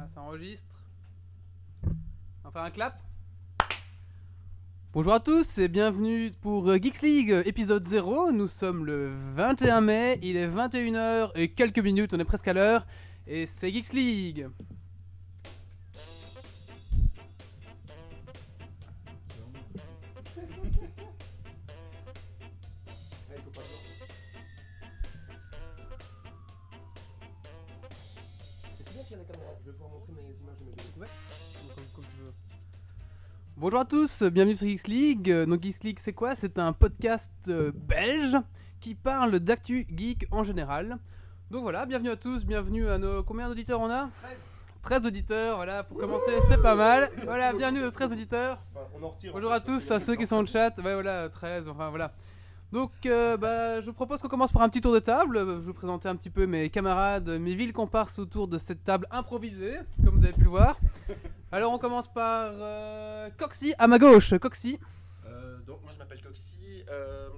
Ah, ça enregistre. On faire un clap. Bonjour à tous et bienvenue pour euh, Geeks League euh, épisode 0. Nous sommes le 21 mai, il est 21h et quelques minutes, on est presque à l'heure. Et c'est Geeks League. Images de mes vidéos. Comme- comme tu veux. Bonjour à tous, bienvenue sur Geeks League. Donc Geeks League c'est quoi? C'est un podcast euh, belge qui parle d'actu geek en général. Donc voilà, bienvenue à tous, bienvenue à nos... Combien d'auditeurs on a? 13 auditeurs, voilà, pour commencer c'est pas mal. Voilà, bienvenue aux 13 auditeurs. Enfin, on en retire. Bonjour en à fait, tous, à ceux qui sont au chat. Ouais, voilà, 13, enfin voilà. Donc, euh, bah, je vous propose qu'on commence par un petit tour de table. Je vais vous présenter un petit peu mes camarades, mes villes comparses autour de cette table improvisée, comme vous avez pu le voir. Alors, on commence par euh, Coxy, à ma gauche. Coxy, Euh, donc moi je m'appelle Coxy, euh,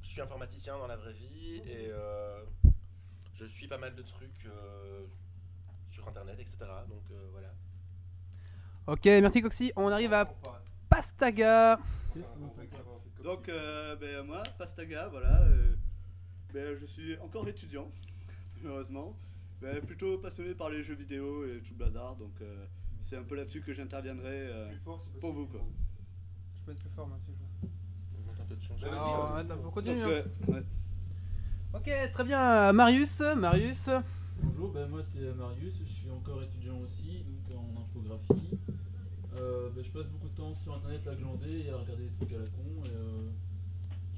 je suis informaticien dans la vraie vie et euh, je suis pas mal de trucs euh, sur internet, etc. Donc euh, voilà. ok, merci Coxy. On arrive à Pastaga. Donc, euh, ben, moi, Pastaga, voilà. euh, ben, je suis encore étudiant, malheureusement. Mais plutôt passionné par les jeux vidéo et tout le bazar. Donc, euh, c'est un peu là-dessus que j'interviendrai euh, Plus fort, si pour possible. vous. Quoi. Je peux être plus fort, moi, si je veux. Je monte un peu de son. Bah, sur- vas-y, Alors, continue. attends, on Donc, continue, hein. euh, ouais. Ok, très bien. Marius, Marius. Bonjour, ben moi c'est Marius, je suis encore étudiant aussi, donc en infographie. Euh, ben, je passe beaucoup de temps sur internet à glander et à regarder des trucs à la con. Et, euh,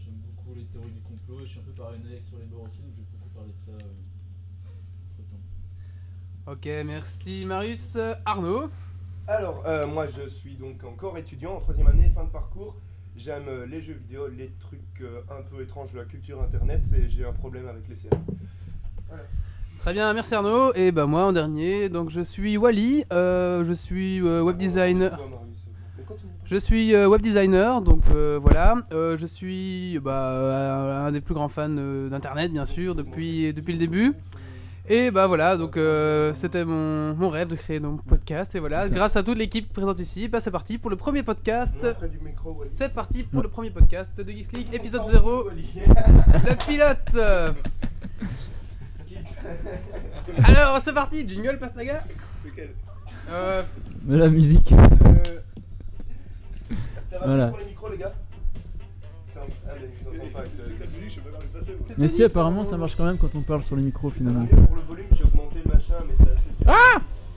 J'aime beaucoup les théories du complot et je suis un peu paranoïaque sur les bords aussi, donc je vais beaucoup parler de ça euh, entre temps. Ok, merci Marius. Arnaud. Alors, euh, moi je suis donc encore étudiant en troisième année, fin de parcours. J'aime les jeux vidéo, les trucs euh, un peu étranges de la culture internet et j'ai un problème avec les séries. Très bien, merci Arnaud. Et bah moi en dernier, donc je suis Wally, euh, je suis euh, web designer. Continue. Je suis euh, web designer, donc euh, voilà. Euh, je suis bah, un des plus grands fans d'internet, bien sûr, depuis, depuis le début. Et bah voilà, donc c'était mon, mon rêve de créer mon podcast. Et voilà, grâce à toute l'équipe présente ici, bah, c'est parti pour le premier podcast. C'est parti pour le premier podcast de Geeks League, épisode On s'en 0, fout, Wally. le pilote. Alors c'est parti, jingle Pastaga. Lequel Euh, Mais la musique. euh, Ça va Voilà. pour les micros, les gars un- Ah, mais ils entendent pas avec le- Lequel musique, je sais pas comment le passer. moi. c'est Mais Sonic. si, apparemment, ça marche quand même quand on parle sur les micros finalement. mieux pour le volume, j'ai augmenté le machin, mais c'est assez super.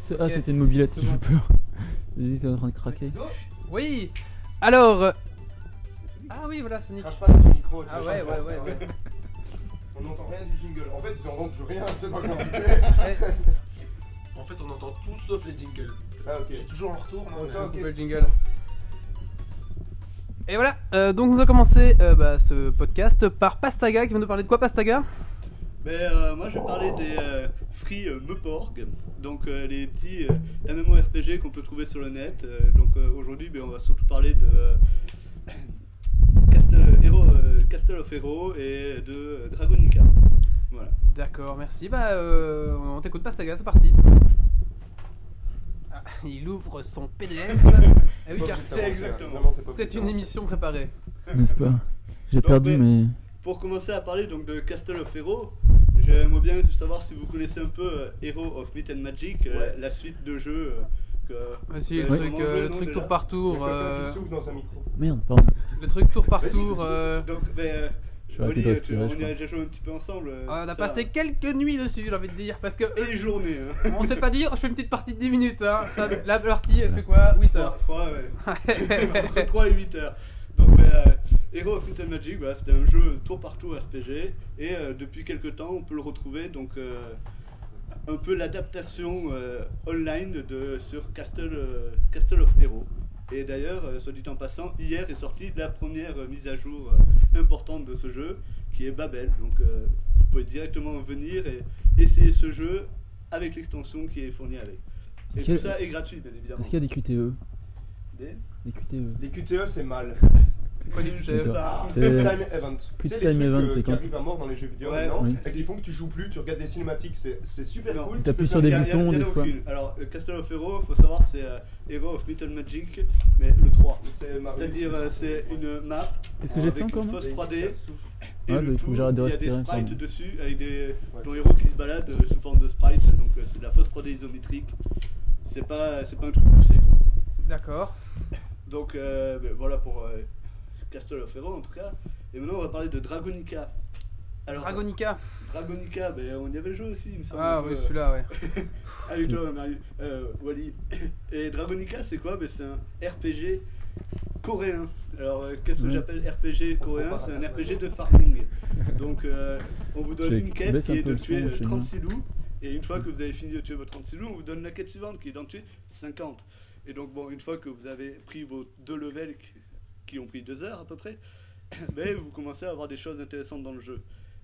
C'est- Ah, Ok. c'était une mobilette, j'ai bon. peur. Vas-y, c'est en train de craquer. Oui. Alors. euh. Ah oui, voilà Sonic. Crache pas dans ton micro. Ah ouais, ouais, ouais, ouais. On n'entend rien du jingle. En fait, ils entendent plus rien, c'est pas compliqué. En fait on entend tout sauf les jingles. Ah, ok. Je suis toujours en retour. moi, Oh, mais- ça, ok. couper le jingle. Et voilà, euh, donc nous allons commencer euh, bah, ce podcast par Pastaga qui va nous parler de quoi Pastaga? Ben, euh, moi, je vais parler des euh, Free euh, Meporg, donc euh, les petits euh, MMORPG qu'on peut trouver sur le net. Euh, donc euh, aujourd'hui, ben, on va surtout parler de Castle, Hero, euh, Castle of Hero et de Dragonica. Voilà. D'accord, merci. Bah, euh, on t'écoute Pastaga, c'est parti. Ah, il ouvre son PDF. Ah oui, Pas car c'est exactement. pas c'est une émission préparée. N'est-ce pas? J'ai perdu, mais- mais. Pour commencer à parler donc de Castle of Hero, j'aimerais bien savoir si vous connaissez un peu euh, Hero of Myth and Magic, euh, Ouais. la suite de jeux euh. Vas-y, le truc, euh, le truc tour par tour. euh, dans un micro. Merde, pardon. le truc tour par tour. euh, Donc, ben, Je vais arrêter Oli, euh, respirer, tu- on y a déjà joué un petit peu ensemble. euh, on a passé quelques nuits dessus, j'ai envie de dire, parce que Et journée. Hein. on sait pas dire, je fais une petite partie de 10 minutes. Hein. Ça, la partie, elle fait quoi? 8 heures. 3, ouais. Entre 3 et 8 heures. Donc, ben, euh, Hero of and Magic, voilà, c'était un jeu tour par tour RPG. Et euh, depuis quelques temps, on peut le retrouver. Donc, euh, un peu l'adaptation euh, online de, sur Castle, euh, Castle of Hero. Et d'ailleurs, euh, soit dit en passant, hier est sortie la première euh, mise à jour euh, importante de ce jeu, qui est Babel. Donc, euh, vous pouvez directement venir et essayer ce jeu avec l'extension qui est fournie avec. Et Est-ce tout a- ça est gratuit, bien évidemment. Est-ce qu'il y a des QTE Des- Des QTE. Les QTE, c'est mal. C'est sais Time Event. C'est Time les trucs Event, euh, c'est qui quand arrivent à mort dans les jeux vidéo Ouais. maintenant Oui. et qui font que tu joues plus, tu regardes des cinématiques, c'est c'est super Non. cool. T'appuies tu sur peux des a- boutons, des fois. aucune. Alors, euh, Castle of Hero, faut savoir, c'est euh, Hero of Little Magic, mais le 3. C'est Mario. C'est-à-dire, euh, c'est une map Qu'est-ce que j'ai avec fait encore une moi fausse 3D. Et Ah, le il faut tout, que j'arrête de il y a des respirer, sprites pardon. dessus avec des Ouais. ton héros qui se balade euh, sous forme de sprite, donc euh, c'est de la fausse 3D isométrique. C'est pas, c'est pas un truc poussé. D'accord. Donc euh, ben, voilà pour euh, Castle of Hero en tout cas. Et maintenant on va parler de Dragonica. Alors, Dragonica. Dragonica, ben, on y avait joué aussi, il me semble. Ah oui, euh, celui-là, ouais. Avec toi, Marie, euh, Wally. Et Dragonica, c'est quoi? Ben, C'est un RPG coréen. Alors, euh, qu'est-ce que Ouais. j'appelle RPG coréen? C'est un RPG de farming. Donc, euh, on vous donne une quête qui un est de tuer euh, chez moi. 36 loups. Et une fois que vous avez fini de tuer vos 36 loups, on vous donne la quête suivante qui est d'en tuer 50. Et donc, bon, une fois que vous avez pris vos deux levels qui, ont pris deux heures à peu près, ben, vous commencez à avoir des choses intéressantes dans le jeu.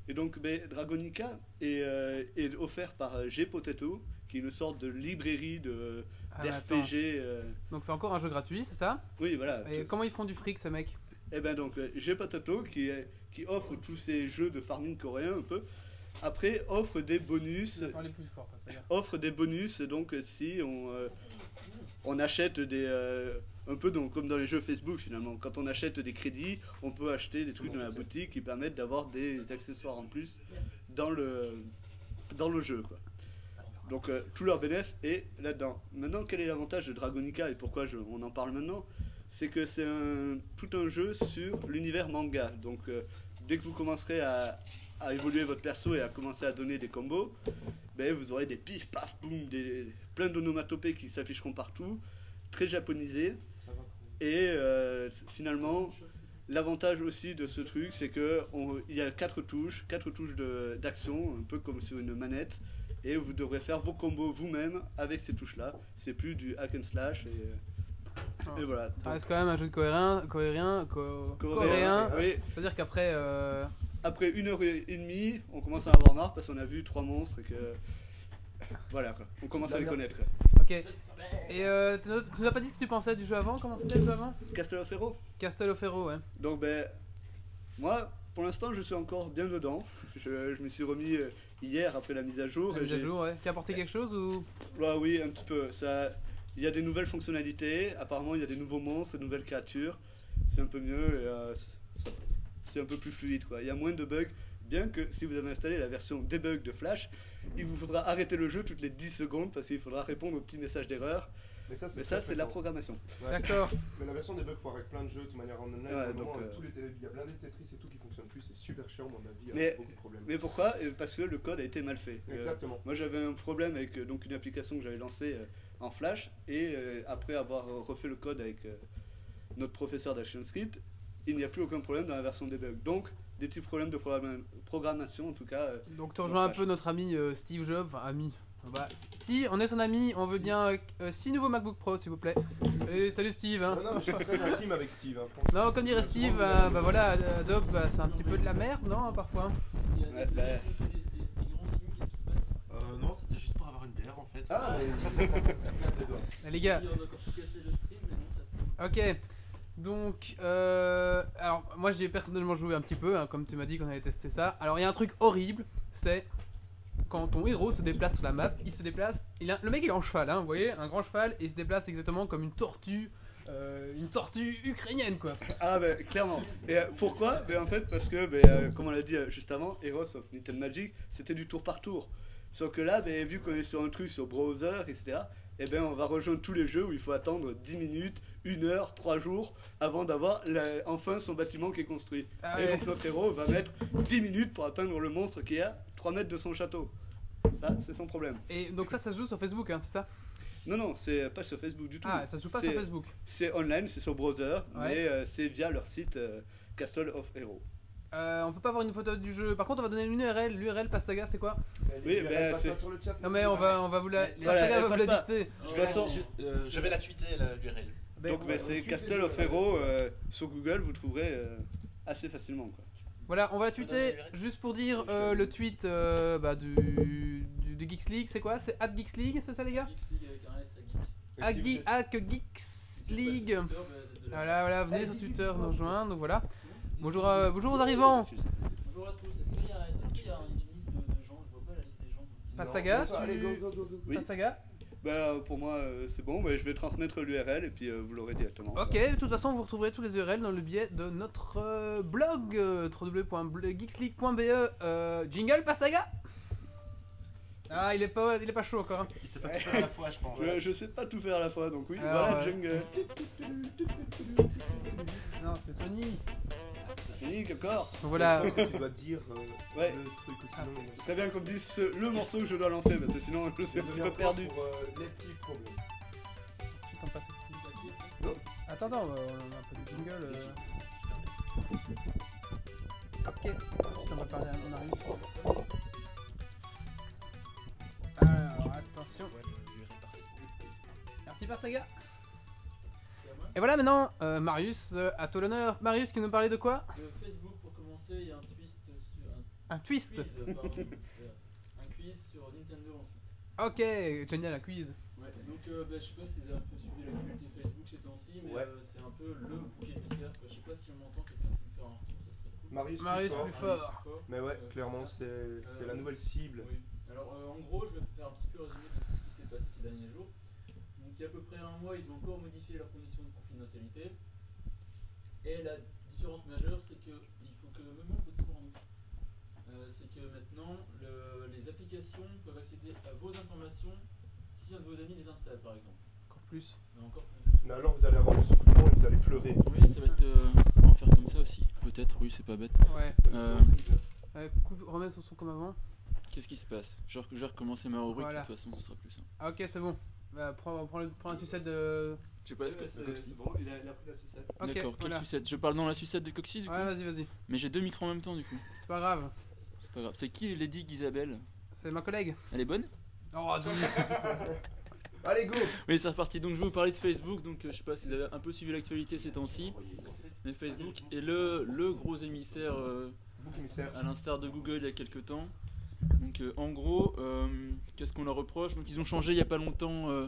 Et donc, ben, Dragonica est, euh, est offert par euh, G-Potato, qui est une sorte de librairie de Ah, mais d'RPG. euh, Donc c'est encore un jeu gratuit, c'est ça? Oui, voilà. Et comment ils font du fric, ces mecs? Et ben donc, euh, G-Potato, qui, est- qui offre tous ces jeux de farming coréens un peu, après offre des bonus plus fort, offre des bonus donc si on, euh, on achète des un peu donc, comme dans les jeux Facebook finalement. Quand on achète des crédits on peut acheter des trucs dans la boutique qui permettent d'avoir des accessoires en plus dans le dans le jeu quoi. Donc euh, tout leur bénéfice est là-dedans. Maintenant quel est l'avantage de Dragonica et pourquoi je- on en parle maintenant? C'est que c'est un, tout un jeu sur l'univers manga. Donc euh, dès que vous commencerez à, à évoluer votre perso et à commencer à donner des combos ben, vous aurez des pif paf boum, des, plein d'onomatopées qui s'afficheront partout, très japonisés. Et euh, finalement, l'avantage aussi de ce truc, c'est que on- il y a quatre touches, quatre touches d'action, un peu comme sur une manette, et vous devrez faire vos combos vous-même avec ces touches-là. C'est plus du hack and slash. Et, Non, et voilà. Reste quand même un jeu de coréen, coréen, co- coréen, coréen. oui. C'est-à-dire qu'après, euh, Après une heure et demie, on commence à avoir marre parce qu'on a vu trois monstres et que. Voilà quoi, on commence à les connaître. quoi. ok. Et euh, tu nous- as pas dit ce que tu pensais du jeu avant? Comment c'était le jeu avant? Castle of Hero Castle of Hero, ouais. Donc ben, moi, pour l'instant, je suis encore bien dedans. Je, je me suis remis euh, hier après la mise à jour. La mise à jour, ouais. A apporté quelque chose ou? Ouais, oui, un petit peu. Ça, il y a des nouvelles fonctionnalités. Apparemment, il y a des nouveaux monstres, de nouvelles créatures. C'est un peu mieux. et, euh, c'est un peu plus fluide, quoi. Il y a moins de bugs. Bien que si vous avez installé la version debug de Flash, il vous faudra arrêter le jeu toutes les 10 secondes parce qu'il faudra répondre aux petits messages d'erreur. Mais ça, c'est la programmation. Ouais. D'accord. Mais la version des bugs, faut avec plein de jeux, de toute manière en online. Ouais, donc, euh, tous les télé- il y a plein de Tetris et tout qui fonctionnent plus, c'est super chiant, à mon avis, il Mais- beaucoup de problèmes. Mais pourquoi? Euh, Parce que le code a été mal fait. Euh, Exactement. Moi j'avais un problème avec donc une application que j'avais lancée euh, en Flash et euh, après avoir refait le code avec euh, notre professeur d'ActionScript, il n'y a plus aucun problème dans la version debug. Donc des petits problèmes de programma- programmation en tout cas. euh, Donc tu rejoins un peu notre ami euh, Steve Jobs, enfin ami. Bah, si on est son ami, on veut bien 6 nouveaux MacBook Pro s'il vous plaît. Et salut Steve. Hein. Non, non, je suis très intime avec Steve. hein. Non, comme dirait Euh, Steve, euh, bah voilà, Adobe, bah, c'est un petit peu de la merde, non, parfois. Ouais, des bah. Euh, non, c'était juste pour avoir une bière en fait. Ah, Les gars, ok. Donc, euh, alors moi j'ai personnellement joué un petit peu, hein, comme tu m'as dit qu'on allait tester ça. Alors il y a un truc horrible, c'est quand ton héros se déplace sur la map, il se déplace, il a, le mec il est en cheval, hein, vous voyez, un grand cheval, et il se déplace exactement comme une tortue, euh, une tortue ukrainienne quoi. Ah ben clairement. Et euh, pourquoi? Ben en fait parce que ben, euh, comme on l'a dit juste avant, Heroes of Little Magic, c'était du tour par tour. Sauf que là, ben, vu qu'on est sur un truc sur browser, etc., eh ben, on va rejoindre tous les jeux où il faut attendre 10 minutes, 1 heure, 3 jours avant d'avoir enfin son bâtiment qui est construit. Ah Et donc notre héros va mettre 10 minutes pour atteindre le monstre qui est à 3 mètres de son château. Ça, c'est son problème. Et donc ça, ça se joue sur Facebook, hein, c'est ça? Non, non, c'est pas sur Facebook du tout. Ah, ça se joue pas sur Facebook. C'est online, c'est sur browser, Ouais. mais euh, c'est via leur site euh, Castle of Hero. Euh, on peut pas avoir une photo du jeu. Par contre, on va donner une URL. L'URL Pastaga, c'est quoi Oui, URL ben, passent c'est- sur le chat. Non mais on va, on va vous la. Les- Pastaga va vous la dicter. De toute façon, je, euh, je vais la tweeter la- l'URL. Ben, Donc on ben, va- c'est Hero euh, sur Google, vous trouverez euh, assez facilement. Quoi. Voilà, on va la tweeter l'URL juste pour dire euh, le tweet euh, bah, du, du, du Geeks League. C'est quoi? C'est at Geeks League, c'est ça les gars? Geeks League avec un S à geek. Et At si Ge- vous- at Geeks League. Bah, Voilà, voilà, venez sur Twitter nous rejoindre, donc voilà. Bonjour, euh, bonjour aux arrivants. Bonjour à tous, est-ce qu'il y, a- y une liste de, de gens? Je vois pas la liste des gens. Pastaga, tu- Allez, go, go, go, go. Oui. Pastaga Bah, pour moi, euh, c'est bon. Bah, je vais transmettre l'URL et puis euh, vous l'aurez directement. Ok, de toute façon, vous retrouverez tous les URL dans le biais de notre euh, blog euh, www.geeksleague.be. Euh, jingle, Pastaga Ah, il est pas, il est pas chaud encore. hein. Il sait pas tout faire à la fois, je pense. Ouais, je sais pas tout faire à la fois, donc oui, Alors, voilà, euh, jungle. Non, c'est Sony. C'est fini, d'accord. Donc voilà. Tu dois dire euh, Ouais. le truc ou sinon. Ce serait bien qu'on me dise ce- le morceau que je dois lancer, parce que sinon je suis un petit peu perdu. Pour, euh, les petits problèmes. Ensuite, on passe au petit. Non. Attends, attends, on a un peu de jingle. euh. Ok, ensuite on va parler à Marius. Alors, attention. Le. Merci Pastaga. Et voilà maintenant, euh, Marius, euh, à toi l'honneur. Marius qui nous parlait de quoi? De Facebook pour commencer, il y a un twist sur un Un twist. quiz, euh, pardon, un quiz sur Nintendo ensuite. Ok, génial, un quiz. Ouais, donc euh, bah, je sais pas si vous avez un peu suivi l'actualité Facebook ces temps-ci, mais Ouais. euh, c'est un peu le bouc émissaire. quoi. Je sais pas si on m'entend, quelqu'un peut me faire un retour, ça serait cool. Marius, Marius plus fort. plus oui, fort. Mais ouais, Euh, clairement, c'est Euh, la nouvelle cible. Oui. Alors euh, en gros, je vais faire un petit peu résumé de tout ce qui s'est passé ces derniers jours. Donc il y a à peu près un mois, ils ont encore modifié leurs conditions de Et la différence majeure, c'est que il faut que un nous. Euh, c'est que maintenant, le- les applications peuvent accéder à vos informations si un de vos amis les installe, par exemple. Encore plus. Mais encore plus de Mais alors, vous allez avoir le soufflement et vous allez pleurer. Oui, ça va être. euh, on va en faire comme ça aussi. Peut-être, oui, c'est pas bête. Ouais. Euh, Euh, coupe, remets son son comme avant. Qu'est-ce qui se passe? Je, vais recommencer ma rubrique, Voilà. de toute façon, ce sera plus simple. Ah, ok, c'est bon. Bah, prends, prends, le- prends la sucette de. Je sais pas, est-ce que. C'est bon, il a, il a pris la sucette. D'accord, quelle voilà. sucette? Je parle dans la sucette de Coxy du coup Ouais, vas-y, vas-y. Mais j'ai deux micros en même temps du coup. C'est pas grave. C'est pas grave. C'est qui Lady Isabelle C'est ma collègue. Elle est bonne? Oh. Allez, go Oui, c'est reparti. Donc je vais vous parler de Facebook. Donc euh, je sais pas si vous avez un peu suivi l'actualité ces temps-ci. Mais Facebook est le, le gros émissaire euh, émissaire. à l'instar de Google il y a quelques temps. Donc euh, en gros, euh, qu'est-ce qu'on leur reproche? Donc ils ont changé il y a pas longtemps euh,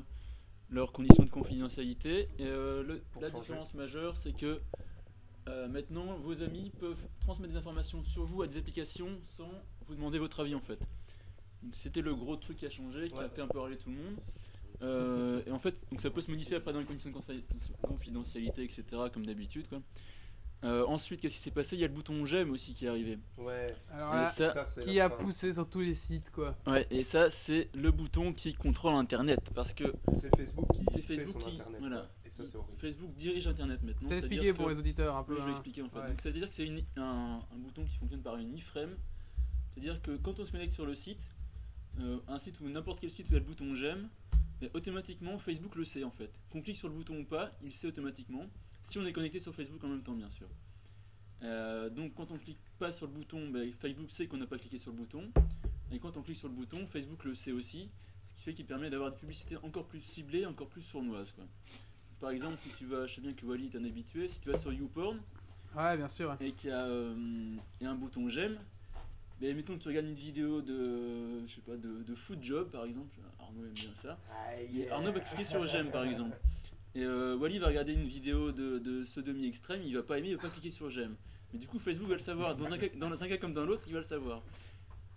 leurs conditions de confidentialité. Et euh, le- la changer. différence majeure, c'est que euh, maintenant vos amis peuvent transmettre des informations sur vous à des applications sans vous demander votre avis en fait. Donc c'était le gros truc qui a changé, qui a fait un peu râler tout le monde. Euh, et en fait, donc ça peut se modifier après dans les conditions de confi- confidentialité, etc. comme d'habitude. quoi. Euh, ensuite, qu'est-ce qui s'est passé? Il y a le bouton j'aime aussi qui est arrivé. Ouais. Alors là, ça, c'est qui a fin. poussé sur tous les sites, quoi. Ouais, et ça, c'est le bouton qui contrôle Internet. Parce que C'est Facebook qui c'est fait Facebook son qui. internet. Voilà. quoi. Et ça, c'est horrible. Facebook dirige Internet maintenant. T'as expliqué pour que- les auditeurs un peu. Oui, je vais hein. expliquer en fait. Ouais. Donc, ça veut dire que c'est un, un bouton qui fonctionne par une iframe. C'est-à-dire que quand on se connecte sur le site, euh, un site ou n'importe quel site où il y a le bouton j'aime, mais automatiquement Facebook le sait en fait. Qu'on clique sur le bouton ou pas, il sait automatiquement. Si on est connecté sur Facebook en même temps, bien sûr. Euh, donc quand on clique pas sur le bouton, ben, Facebook sait qu'on n'a pas cliqué sur le bouton. Et quand on clique sur le bouton, Facebook le sait aussi. Ce qui fait qu'il permet d'avoir des publicités encore plus ciblées, encore plus sournoises. Quoi. Par exemple, si tu vas, je sais bien que Wally est un habitué, si tu vas sur YouPorn, Ouais, bien sûr. et qu'il y, a, euh, il y a un bouton j'aime, mais mettons que tu regardes une vidéo de, je sais pas, de, de foot job par exemple, Arnaud aime bien ça, et Arnaud va cliquer sur j'aime par exemple. Et euh, Wally va regarder une vidéo de, de sodomie extrême, il va pas aimer, il va pas cliquer sur j'aime. Mais du coup Facebook va le savoir, dans un cas, dans comme dans l'autre, il va le savoir.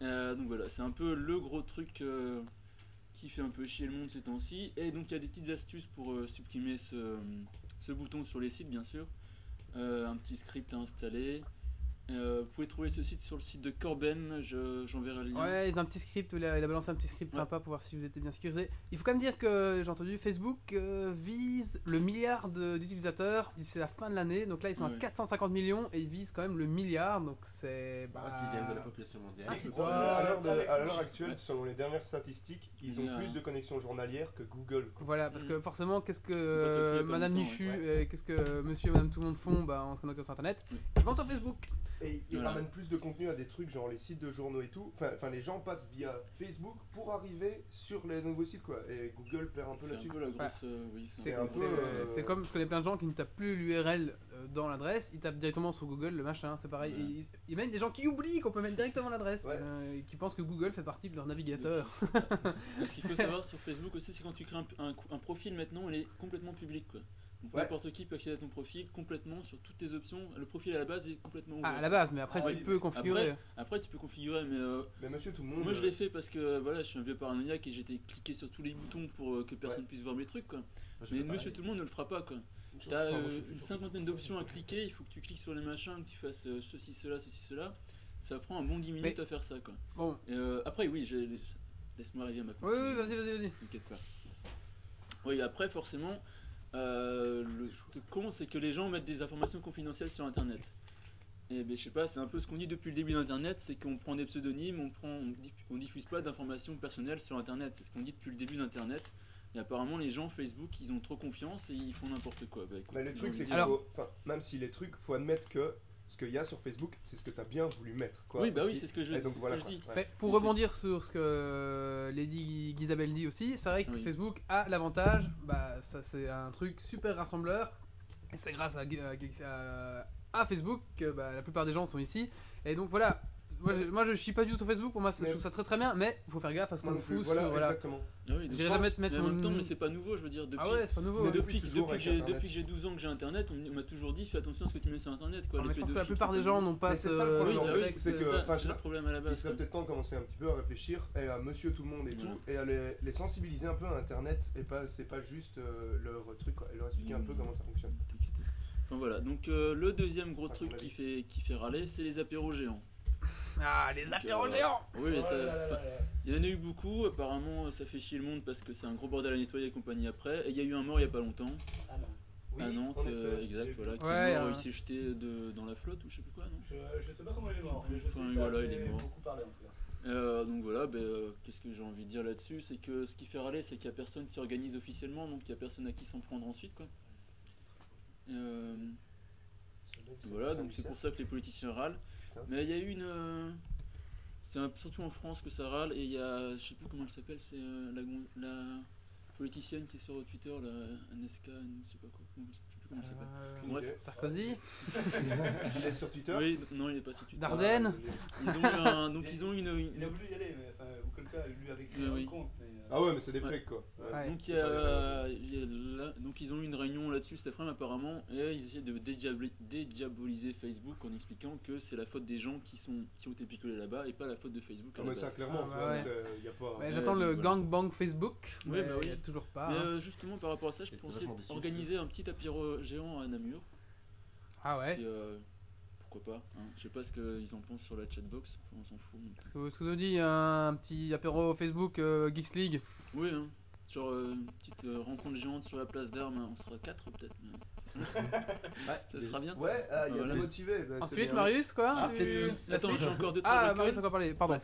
Euh, donc voilà, c'est un peu le gros truc euh, qui fait un peu chier le monde ces temps-ci. Et donc il y a des petites astuces pour euh, supprimer ce, ce bouton sur les sites bien sûr. Un petit script à installer. Euh, vous pouvez trouver ce site sur le site de Corben, je- j'enverrai le lien. Ouais, il a un petit script, il a, il a balancé un petit script Ouais. sympa pour voir si vous étiez bien sécurisé. Il faut quand même dire que j'ai entendu Facebook euh, vise le milliard d'utilisateurs d'ici la fin de l'année. Donc là, ils sont Ouais. à 450 millions et ils visent quand même le milliard. Donc c'est. bah, Un sixième de la population mondiale. Ah, Ouais, à l'heure actuelle, selon les dernières statistiques, ils ont plus de connexions journalières que Google. quoi. Voilà, parce que forcément, qu'est-ce que euh, Madame et qu'est-ce que Monsieur et Madame tout le monde font? Bah, en se connectant sur Internet. Ils vont sur Facebook. Et ils Voilà. ramènent plus de contenu à des trucs genre les sites de journaux et tout. Enfin, enfin, les gens passent via Facebook pour arriver sur les nouveaux sites quoi. Et Google perd un peu C'est un là-dessus. peu la grosse. euh, oui, C'est un peu- C'est euh, c'est comme je connais plein de gens qui ne tapent plus l'URL euh, dans l'adresse, ils tapent directement sur Google le machin, c'est pareil. Ouais. Et Il il y a même des gens qui oublient qu'on peut mettre directement l'adresse, Ouais. euh, qui pensent que Google fait partie de leur navigateur. Ce qu'il faut savoir sur Facebook aussi, c'est quand tu crées un, un- un profil maintenant, il est complètement public. Quoi. Donc Ouais. n'importe qui peut accéder à ton profil complètement sur toutes tes options. Le profil à la base est complètement ouvert. Ah, à la base, mais après Ah tu oui, peux mais configurer. Après, tu peux configurer, mais euh, Mais monsieur, tout le monde. moi je euh, l'ai fait parce que voilà, je suis un vieux paranoïaque et j'étais cliqué sur tous les boutons pour euh, que personne puisse voir mes trucs. Quoi. Mais monsieur tout le monde ne le fera pas. quoi. T'as euh, une cinquantaine d'options à cliquer, il faut que tu cliques sur les machins, que tu fasses euh, ceci, cela, ceci, cela. Ça prend un bon 10 minutes Mais- à faire ça. Quoi. Bon, Et, euh, après, oui, laisse-moi arriver à ma oui, oui, vas-y, vas-y, vas-y. T'inquiète pas. Oui, après, forcément, euh, le truc con, c'est que les gens mettent des informations confidentielles sur Internet. Et ben, je sais pas, c'est un peu ce qu'on dit depuis le début d'Internet, c'est qu'on prend des pseudonymes, on prend, on, diff- on diffuse pas d'informations personnelles sur Internet. C'est ce qu'on dit depuis le début d'Internet. Et apparemment, les gens Facebook, ils ont trop confiance et ils font n'importe quoi. Bah, écoute, Mais le truc, c'est Alors- faut. Enfin, même si les trucs, faut admettre que qu'il y a sur Facebook, c'est ce que tu as bien voulu mettre. Quoi, oui, bah oui, c'est ce que je, donc ce voilà. que je quoi. dis. Ouais. Mais pour rebondir sur ce que euh, Lady Isabelle dit aussi, c'est vrai que Oui. Facebook a l'avantage, bah ça c'est un truc super rassembleur, et c'est grâce à, à- à Facebook que bah, la plupart des gens sont ici, et donc voilà, moi je, moi je chie pas du tout sur Facebook, pour moi je trouve ça très très bien, mais il faut faire gaffe à ce qu'on fout Voilà, sur- voilà. exactement. Ah oui, J'irai jamais te mettre mais en mon- même temps, mais c'est pas nouveau, je veux dire, depuis, Ah ouais, c'est pas nouveau. Mais depuis depuis, que j'ai, depuis que j'ai 12 ans que j'ai internet, on, m'a toujours dit fais attention à ce que tu mets sur internet. Quoi, Non, les mais je pense que la plupart des gens n'ont pas ce c'est ça le Oui, problème, fait, c'est, ça, le problème à la Il base. serait quoi. peut-être temps de commencer un petit peu à réfléchir et à monsieur tout le monde et tout, et à les, sensibiliser un peu à Internet, et pas, c'est pas juste euh, leur truc, quoi, et leur expliquer un peu Mmh. comment ça fonctionne. Enfin voilà, donc euh, le deuxième gros truc qui fait, qui fait râler, c'est les apéros géants. Ah, les apéros euh, géants Oui, Oh ça- là là là enfin, là. il y en a eu beaucoup, apparemment ça fait chier le monde parce que c'est un gros bordel à nettoyer et compagnie après. Et il y a eu un mort il y a pas longtemps, Oui, à Nantes, euh, exact, voilà, qui Ouais, est mort, euh, il s'est jeté de, dans la flotte ou je sais plus quoi, non Je, je sais pas comment il est mort, mais je sais Enfin, que ça voilà, a il est mort. beaucoup parler en tout cas. Euh, donc voilà, ben, euh, qu'est-ce que j'ai envie de dire là-dessus? C'est que ce qui fait râler, c'est qu'il n'y a personne qui organise officiellement, donc il n'y a personne à qui s'en prendre ensuite. Quoi. Euh, voilà, donc c'est pour ça que les politiciens râlent. Mais il y a eu une. euh, c'est surtout en France que ça râle, et il y a. Je sais plus comment elle s'appelle, c'est euh, la, la politicienne qui est sur Twitter, la Aneska, je sais pas quoi, comment elle s'appelle. Euh, Bref. Sarkozy Il est sur Twitter Oui, non, il est pas sur Twitter. Dardenne Ils ont eu un, donc ils ont une, une- Il a voulu y aller, mais enfin, cas, lui avait créé Oui, un oui. compte. Mais, euh, Ah ouais, mais c'est des Ouais. fakes quoi. Ouais. Ouais. Donc, il y c'est pas a- il y a là- donc ils ont eu une réunion là-dessus cet après-midi apparemment et ils essaient de dédiabli- dédiaboliser Facebook en expliquant que c'est la faute des gens qui, sont, qui ont été picolés là-bas et pas la faute de Facebook à Ah, la mais ça base. clairement, Ah, tu bah vois, ouais. c'est- y a pas. Ouais, Ouais, J'attends donc le voilà. gangbang Facebook, Oui, mais bah il y a oui. toujours pas. Mais hein. euh, justement par rapport à ça, je J'étais pensais vachement déçu, organiser un petit apéro géant à Namur. Ah ouais Si, euh, pourquoi pas hein. Je sais pas ce qu'ils en pensent sur la chatbox, enfin, on s'en fout. Est-ce que, est-ce que vous dit un petit apéro Facebook euh, Geeks League Oui, hein. sur euh, une petite euh, rencontre géante sur la place d'armes, on sera 4 peut-être. mais- ça sera bien. Ouais, ah, il y a Voilà. des motivés. bah, Ensuite, bien. Marius, quoi Ah, tu- Attends, j'ai encore deux Ah. Marius encore parlé, pardon.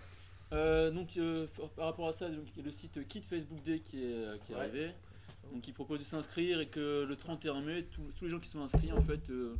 Euh, donc euh, par rapport à ça, donc, il y a le site Kit Facebook Day qui est, qui est Ouais. arrivé. Donc il propose de s'inscrire et que le 31 mai, tous- tous les gens qui sont inscrits en fait euh,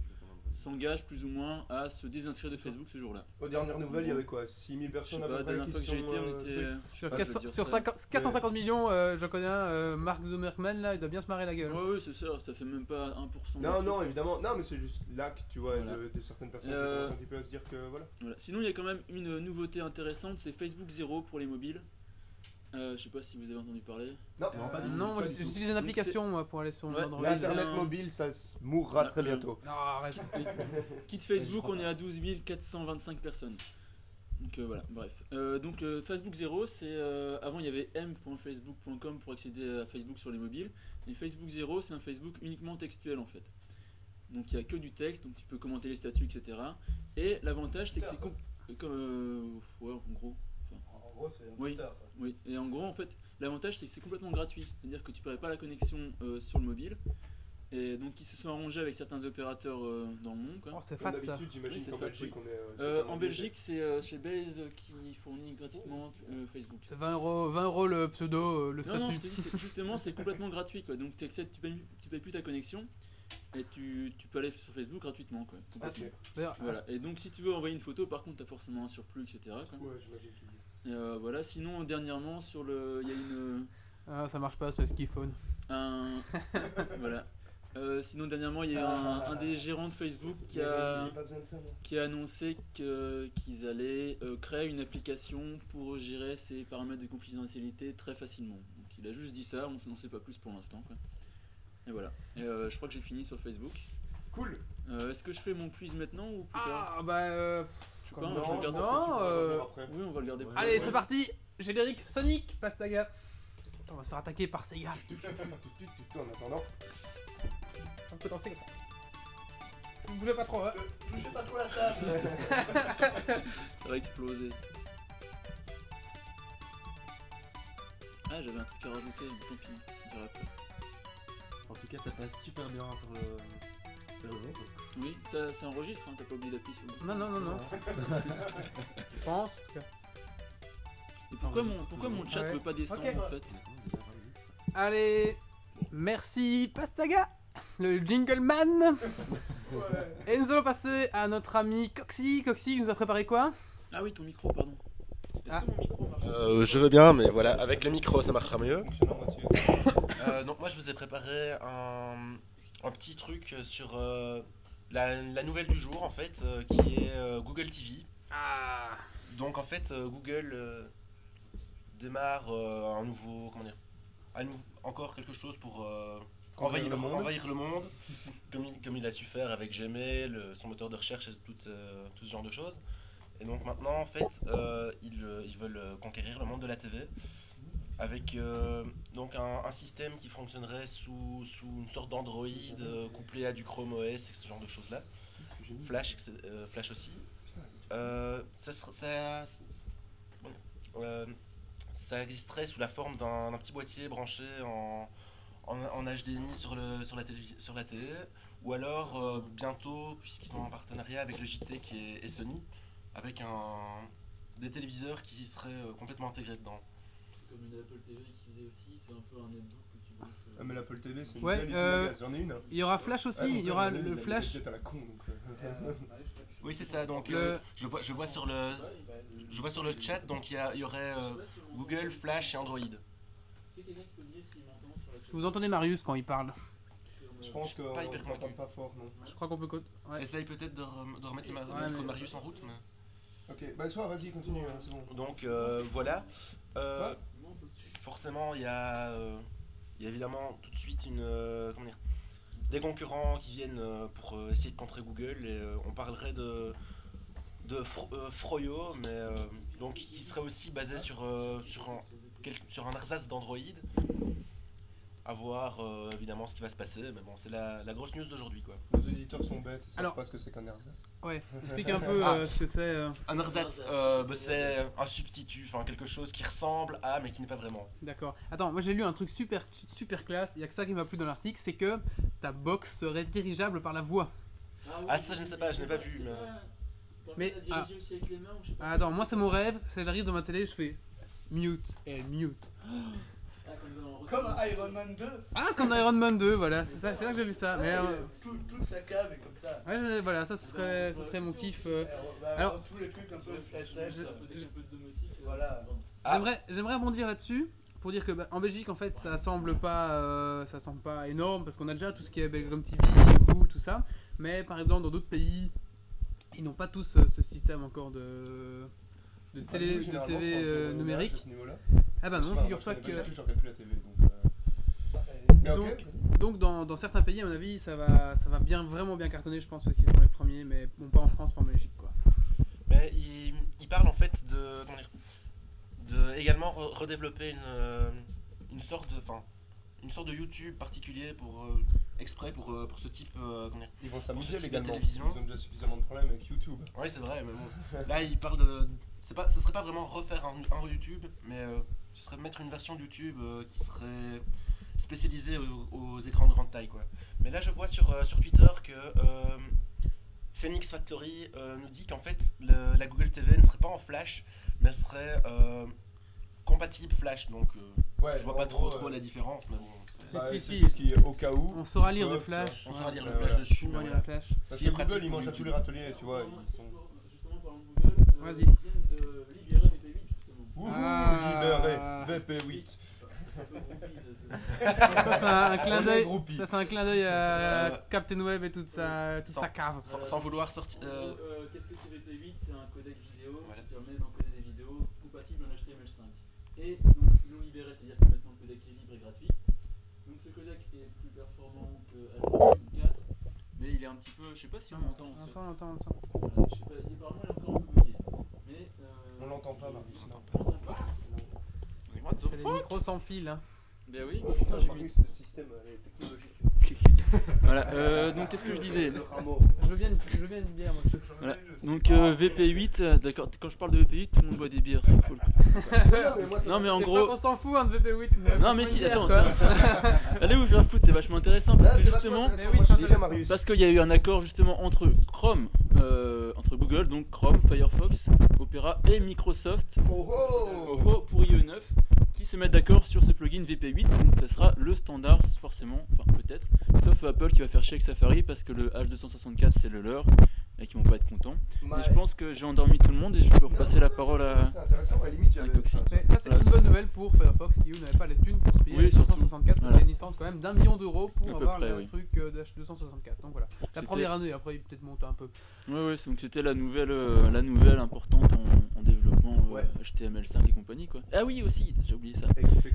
s'engagent plus ou moins à se désinscrire de Facebook ce jour-là. Aux dernières nouvelles, il y avait quoi? 6000 Je sais personnes à peu près dernière qui fois que j'ai sont, été, on euh, était. trucs. Sur, Ah, 400 je veux dire sur ça. 50 450 millions, euh, je connais un, euh, Mark Zuckerman là, il doit bien se marrer la gueule. Ouais, ouais, c'est ça, ça fait même pas 1%. Non, non, évidemment. Non, mais c'est juste là que tu vois Voilà. de, de certaines personnes Euh, qui commencent un petit peu à se dire que voilà. Voilà. Sinon, il y a quand même une nouveauté intéressante c'est Facebook Zero pour les mobiles. Euh, je sais pas si vous avez entendu parler. Non, Euh, Non, pas du tout, non, tout. j'utilise une application moi, pour aller sur Ouais, Android. L'internet un- mobile, ça mourra Ah, très euh, bientôt. Non, arrête. Kit Facebook, on est à 12 425 personnes. Donc euh, voilà, bref. Euh, donc euh, Facebook Zero, c'est euh, avant il y avait m.facebook.com pour accéder à Facebook sur les mobiles. Et Facebook Zero, c'est un Facebook uniquement textuel en fait. Donc il n'y a que du texte, donc tu peux commenter les statuts, etc. Et l'avantage, c'est que c'est euh, euh, ouais, en gros. Enfin, En gros, c'est un Oui. Oui. Et en gros, en fait, l'avantage, c'est que c'est complètement gratuit. C'est-à-dire que tu ne paierais pas la connexion euh, sur le mobile. Et donc ils se sont arrangés avec certains opérateurs euh, dans le monde. Quoi. Oh, c'est fat ça. j'imagine Oui, c'est qu'en fat, Belgique, oui. on est. euh, Euh, en. Belgique, c'est euh, chez Blaze qui fournit gratuitement euh, Facebook. C'est 20 euros, 20 euros le pseudo, euh, le Non, non, je statut. te dis, c'est- justement, c'est complètement gratuit. Quoi. Donc, tu payes, tu payes plus ta connexion et tu, tu peux aller sur Facebook gratuitement. Quoi, complètement. Ok. D'ailleurs, Voilà. Et donc, si tu veux envoyer une photo, par contre, tu as forcément un surplus, etc. Quoi. Ouais, j'imagine qu'il Et, euh, voilà. Sinon, dernièrement, sur le, il y a une, ah, ça marche pas sur les skiphone. un, voilà. Euh, sinon, dernièrement, il y a un, un des gérants de Facebook qui a, qui a annoncé que- qu'ils allaient euh, créer une application pour gérer ses paramètres de confidentialité très facilement. Donc il a juste dit ça, on n'en sait pas plus pour l'instant. quoi. Et voilà. Et euh, je crois que j'ai fini sur Facebook. Cool. Euh, Est-ce que je fais mon quiz maintenant ou plus tard? Ah bah euh, sais pas, Non, je vais le garder. non, euh. Oui, on va le garder plus Allez, c'est parti Générique Sonic, Pastaga. On va se faire attaquer par Sega. En attendant, Un peu danser comme ça. Vous bougez pas trop, hein Touchez pas trop la table. Ça va exploser. Ah, j'avais un truc à rajouter, mais tant pis, on dira après. En tout cas, ça passe super bien sur le. Oui, ça, ça enregistre, hein, t'as pas oublié d'appuyer sur le. Non, non, non, non. Je pense. Et pourquoi mon, pourquoi mon chat Ouais. veut pas descendre Ok. en fait Allez, merci Pastaga, le jingle man. Et nous allons passer à notre ami Coxy. Coxy, nous a préparé quoi? Ah oui, ton micro, pardon. Est-ce Ah. que mon micro marche? Euh, je veux bien, mais voilà, avec le micro, ça marchera mieux. Euh, donc moi je vous ai préparé un, un petit truc sur euh, la, la nouvelle du jour en fait euh, qui est euh, Google TV. Ah Donc en fait euh, Google euh, démarre euh, un nouveau comment dire un nou- encore quelque chose pour euh, envahir, le monde. envahir le monde comme, il, comme il a su faire avec Gmail, son moteur de recherche et tout, ce- tout ce genre de choses. Et donc maintenant en fait euh, ils, ils veulent conquérir le monde de la TV avec euh, donc un, système qui fonctionnerait sous, une sorte d'Android euh, couplé à du Chrome OS et ce genre de choses là. Flash, euh, Flash aussi. Ça, existerait sous la forme d'un petit boîtier branché en, HDMI sur, la télé, ou alors bientôt, puisqu'ils sont en partenariat avec le JT qui est, et Sony, avec des téléviseurs qui seraient complètement intégrés dedans. Comme une Apple TV qui faisait aussi, c'est un peu un netbook où tu branches. euh, Ah, mais l'Apple TV, c'est une Ouais, euh. J'en ai une. Il y aura Flash aussi, Ah, il y aura le Flash. une gadget à la con, donc, euh, Oui, c'est ça. Donc, Le- euh, je, vois, je vois sur le, je vois sur le chat, donc il y, a- il y aurait euh, Google, Flash et Android. C'est quelqu'un qui peut me dire s'il m'entend sur la Vous entendez Marius quand il parle Je pense qu'on pas hyper t'entend pas fort, non. Je crois qu'on peut... co- Ouais. Essaye peut-être de, rem- de remettre le, ma- Ouais, le micro mais- de Marius en route. mais- Ok, bah soit, vas-y, continue, hein, c'est bon. Donc euh, voilà. Euh, Ouais. Forcément, il y, a, euh, il y a évidemment tout de suite euh, des concurrents qui viennent euh, pour essayer de contrer Google. On parlerait de, de Fro- Froyo, mais qui serait aussi basé sur, un, quel- sur d'Android. À voir euh, évidemment ce qui va se passer, mais bon, c'est la, la grosse news d'aujourd'hui quoi. Nos auditeurs sont bêtes, ils savent Alors- pas ce que c'est qu'un ersatz. Ouais, explique un peu Ah. euh, ce que c'est. euh, Un ersatz, euh, bah, c'est un substitut, enfin quelque chose qui ressemble à, mais qui n'est pas vraiment. D'accord. Attends, moi j'ai lu un truc super, super classe, il y a que ça qui m'a plu dans l'article, c'est que ta box serait dirigeable par la voix. oui, Ah, ça, je ne sais pas, je n'ai pas vu, mais- diriger aussi avec les mains ou je sais pas. Ah, Attends, moi c'est mon rêve, c'est j'arrive dans ma télé, je fais mute, et elle mute. Comme Iron Man 2. Ah, comme Iron Man 2, voilà, c'est ça- c'est là que j'ai vu ça. Mais Ouais, euh, tout- toute sa cave est comme ça. ouais, je- voilà, ça ce serait, ça serait mon kiff. euh. Bah, Alors, tous les trucs un peu Voilà. Ah. J'aimerais, j'aimerais rebondir là-dessus pour dire que bah, en Belgique en fait ça semble pas, euh, ça semble pas énorme parce qu'on a déjà tout ce qui est Belgium TV, vous, tout ça. Mais par exemple dans d'autres pays, ils n'ont pas tous euh, ce système encore de, de télé, de TV euh, numérique. Ah bah non, figure-toi que pas ça, je regarde plus la TV, donc. euh, Donc- dans, dans certains pays à mon avis ça va, ça va bien vraiment bien cartonner je pense parce qu'ils sont les premiers, mais bon pas en France, pas en Belgique quoi. Mais il, il parle en fait de, comment dire, de également re- redévelopper une, euh, une sorte de, enfin, une sorte de YouTube particulier pour euh, exprès pour, euh, pour ce type. euh. Ils vont s'amuser légalement. télévision. Ils ont déjà suffisamment de problèmes avec YouTube. Ouais, c'est vrai, mais bon. Là, il parle de, c'est pas, ce serait pas vraiment refaire un, un YouTube, mais euh, ce serait mettre une version YouTube euh, qui serait spécialisée aux, aux écrans de grande taille, quoi. Mais là, je vois sur, euh, sur Twitter que euh, Phoenix Factory euh, nous dit qu'en fait, le- la Google TV ne serait pas en Flash, mais serait euh, compatible Flash. Donc, euh, Ouais, je vois pas trop, gros, trop la différence, mais bon. Si, bah, si, si. ait au cas où. On saura lire le flash. On saura lire le Flash dessus. Parce que Google, ils mangent à tous les râteliers, tu vois. Justement, Ils sont. Justement, parlant de Google, euh, Vas-y. ils viennent de libérer les P8 justement. Wouhou, Ah. libéré, VP8. Ça c'est un, un clin d'œil. groupie. Ça c'est un clin d'œil à Euh, Captain Web et toute sa, toute sans- sa cave. Sans, sans vouloir sortir. Euh, euh, Qu'est-ce que c'est VP8 C'est un codec vidéo Voilà. qui permet d'encoder des vidéos compatibles en HTML5. Et donc ils l'ont libéré, c'est-à-dire que maintenant le codec est libre et gratuit. Donc ce codec est plus performant que H264, mais il est un petit peu, je sais pas si on m'entend. en fait. Entends, entends, entends. Voilà, je sais pas, apparemment il est encore un peu bugué. Mais. Euh, On l'entend pas, Marius. On l'entend pas. Mais what the fuck micros sans fil. Hein. Ben oui, putain, j'ai mis. Le système euh, est technologique. voilà, euh, donc qu'est-ce que je disais Le rameau. Je une, je une bière, moi. Voilà. Donc euh, VP8, euh, d'accord, quand je parle de VP8, tout le monde boit des bières, c'est cool. Non, mais moi, ça Non mais en C'est gros, qu'on s'en fout hein, de VP8. mais non mais une si, bière, attends, quoi. allez vous faire foutre, c'est vachement intéressant parce que justement, mais oui, c'est Marius. parce qu'il y a eu un accord justement entre Chrome, euh, entre Google, donc Chrome, Firefox, Opera et Microsoft. Oh oh. Oh, pour IE9 qui se mettent d'accord sur ce plugin VP8 donc ça sera le standard forcément. Enfin peut-être. Sauf Apple qui va faire chier avec Safari parce que le H264 c'est le leur et qui vont pas être contents Ouais. et je pense que j'ai endormi tout le monde et je peux repasser la parole à C'est intéressant, à la limite, j'avais. ça, c'est Voilà, une bonne nouvelle pour Firefox qui, n'avait pas les thunes pour se payer Oui, le surtout. 264 parce Voilà. une licence quand même d'un million d'euros pour avoir près, le oui. truc euh, de H264. Donc voilà. La première année, après, il peut-être monte un peu. Ouais, c'est- donc c'était la nouvelle, euh, la nouvelle importante en, en développement euh, Ouais. HTML5 et compagnie quoi. Ah oui aussi, j'ai oublié ça.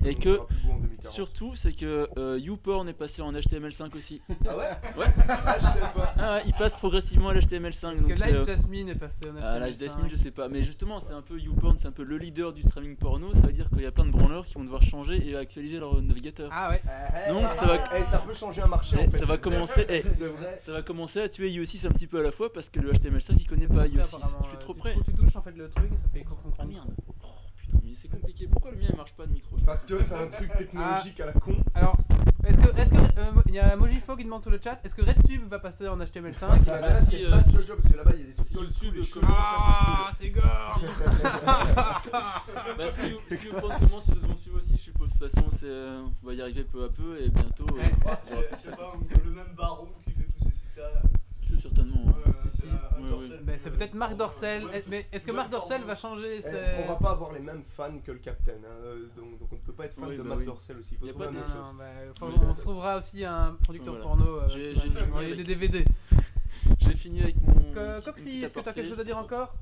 Et que- sera plus beau en 2040. Surtout, c'est que euh, YouPorn est passé en HTML5 aussi. Ah ouais? Ouais. Ah, je sais pas. Ah ouais, il passe progressivement à l'HTML5. Parce donc que Live euh, Jasmine est passé en HTML5. Ah, Jasmine, je sais pas. Mais justement, c'est un peu YouPorn, c'est un peu le leader du streaming porno. Ça veut dire qu'il y a plein de branleurs qui vont devoir changer et actualiser leur navigateur. Ah ouais. Donc, ça va- Eh, ça peut changer un marché Eh, en fait. ça va commencer. eh, ça va commencer à tuer IE6 un petit peu à la fois parce que le HTML5 il connaît pas IE6. Apparemment, Je suis euh, trop près. Tu touches en fait le truc ça fait Ah merde. Oh putain, mais c'est compliqué. Pourquoi le mien il marche pas de micro Parce que c'est un truc technologique à la con. Alors, est-ce que, est-ce que, euh, il y a Mojifo qui demande sur le chat, est-ce que RedTube va passer en HTML5 Parce que bah, là, si, euh, si- parce que là-bas, il y a des si YouTube commence Ah, c'est gore Bah si, You- si YouPorn commence, les autres vont suivre aussi, je suppose. De toute façon, c'est, euh, on va y arriver peu à peu et bientôt. euh, Ouais. on va C'est faire c'est ça. pas le même baron qui fait tous ces sites-là. C'est certainement. Ouais, hein. c'est. Mais c'est peut-être Marc Dorcel. Mais est-ce que Marc Dorcel va changer Eh. On va pas avoir les mêmes fans que le Captain, hein, euh, donc, on ne peut pas être fan de bah oui. Dorcel aussi. Il faut Y a trouver autre chose. bah, on se trouvera aussi un producteur porno euh, J'ai- fini des DVD. J'ai fini avec mon. Coxy, est-ce que t'as aparté. quelque chose à dire encore?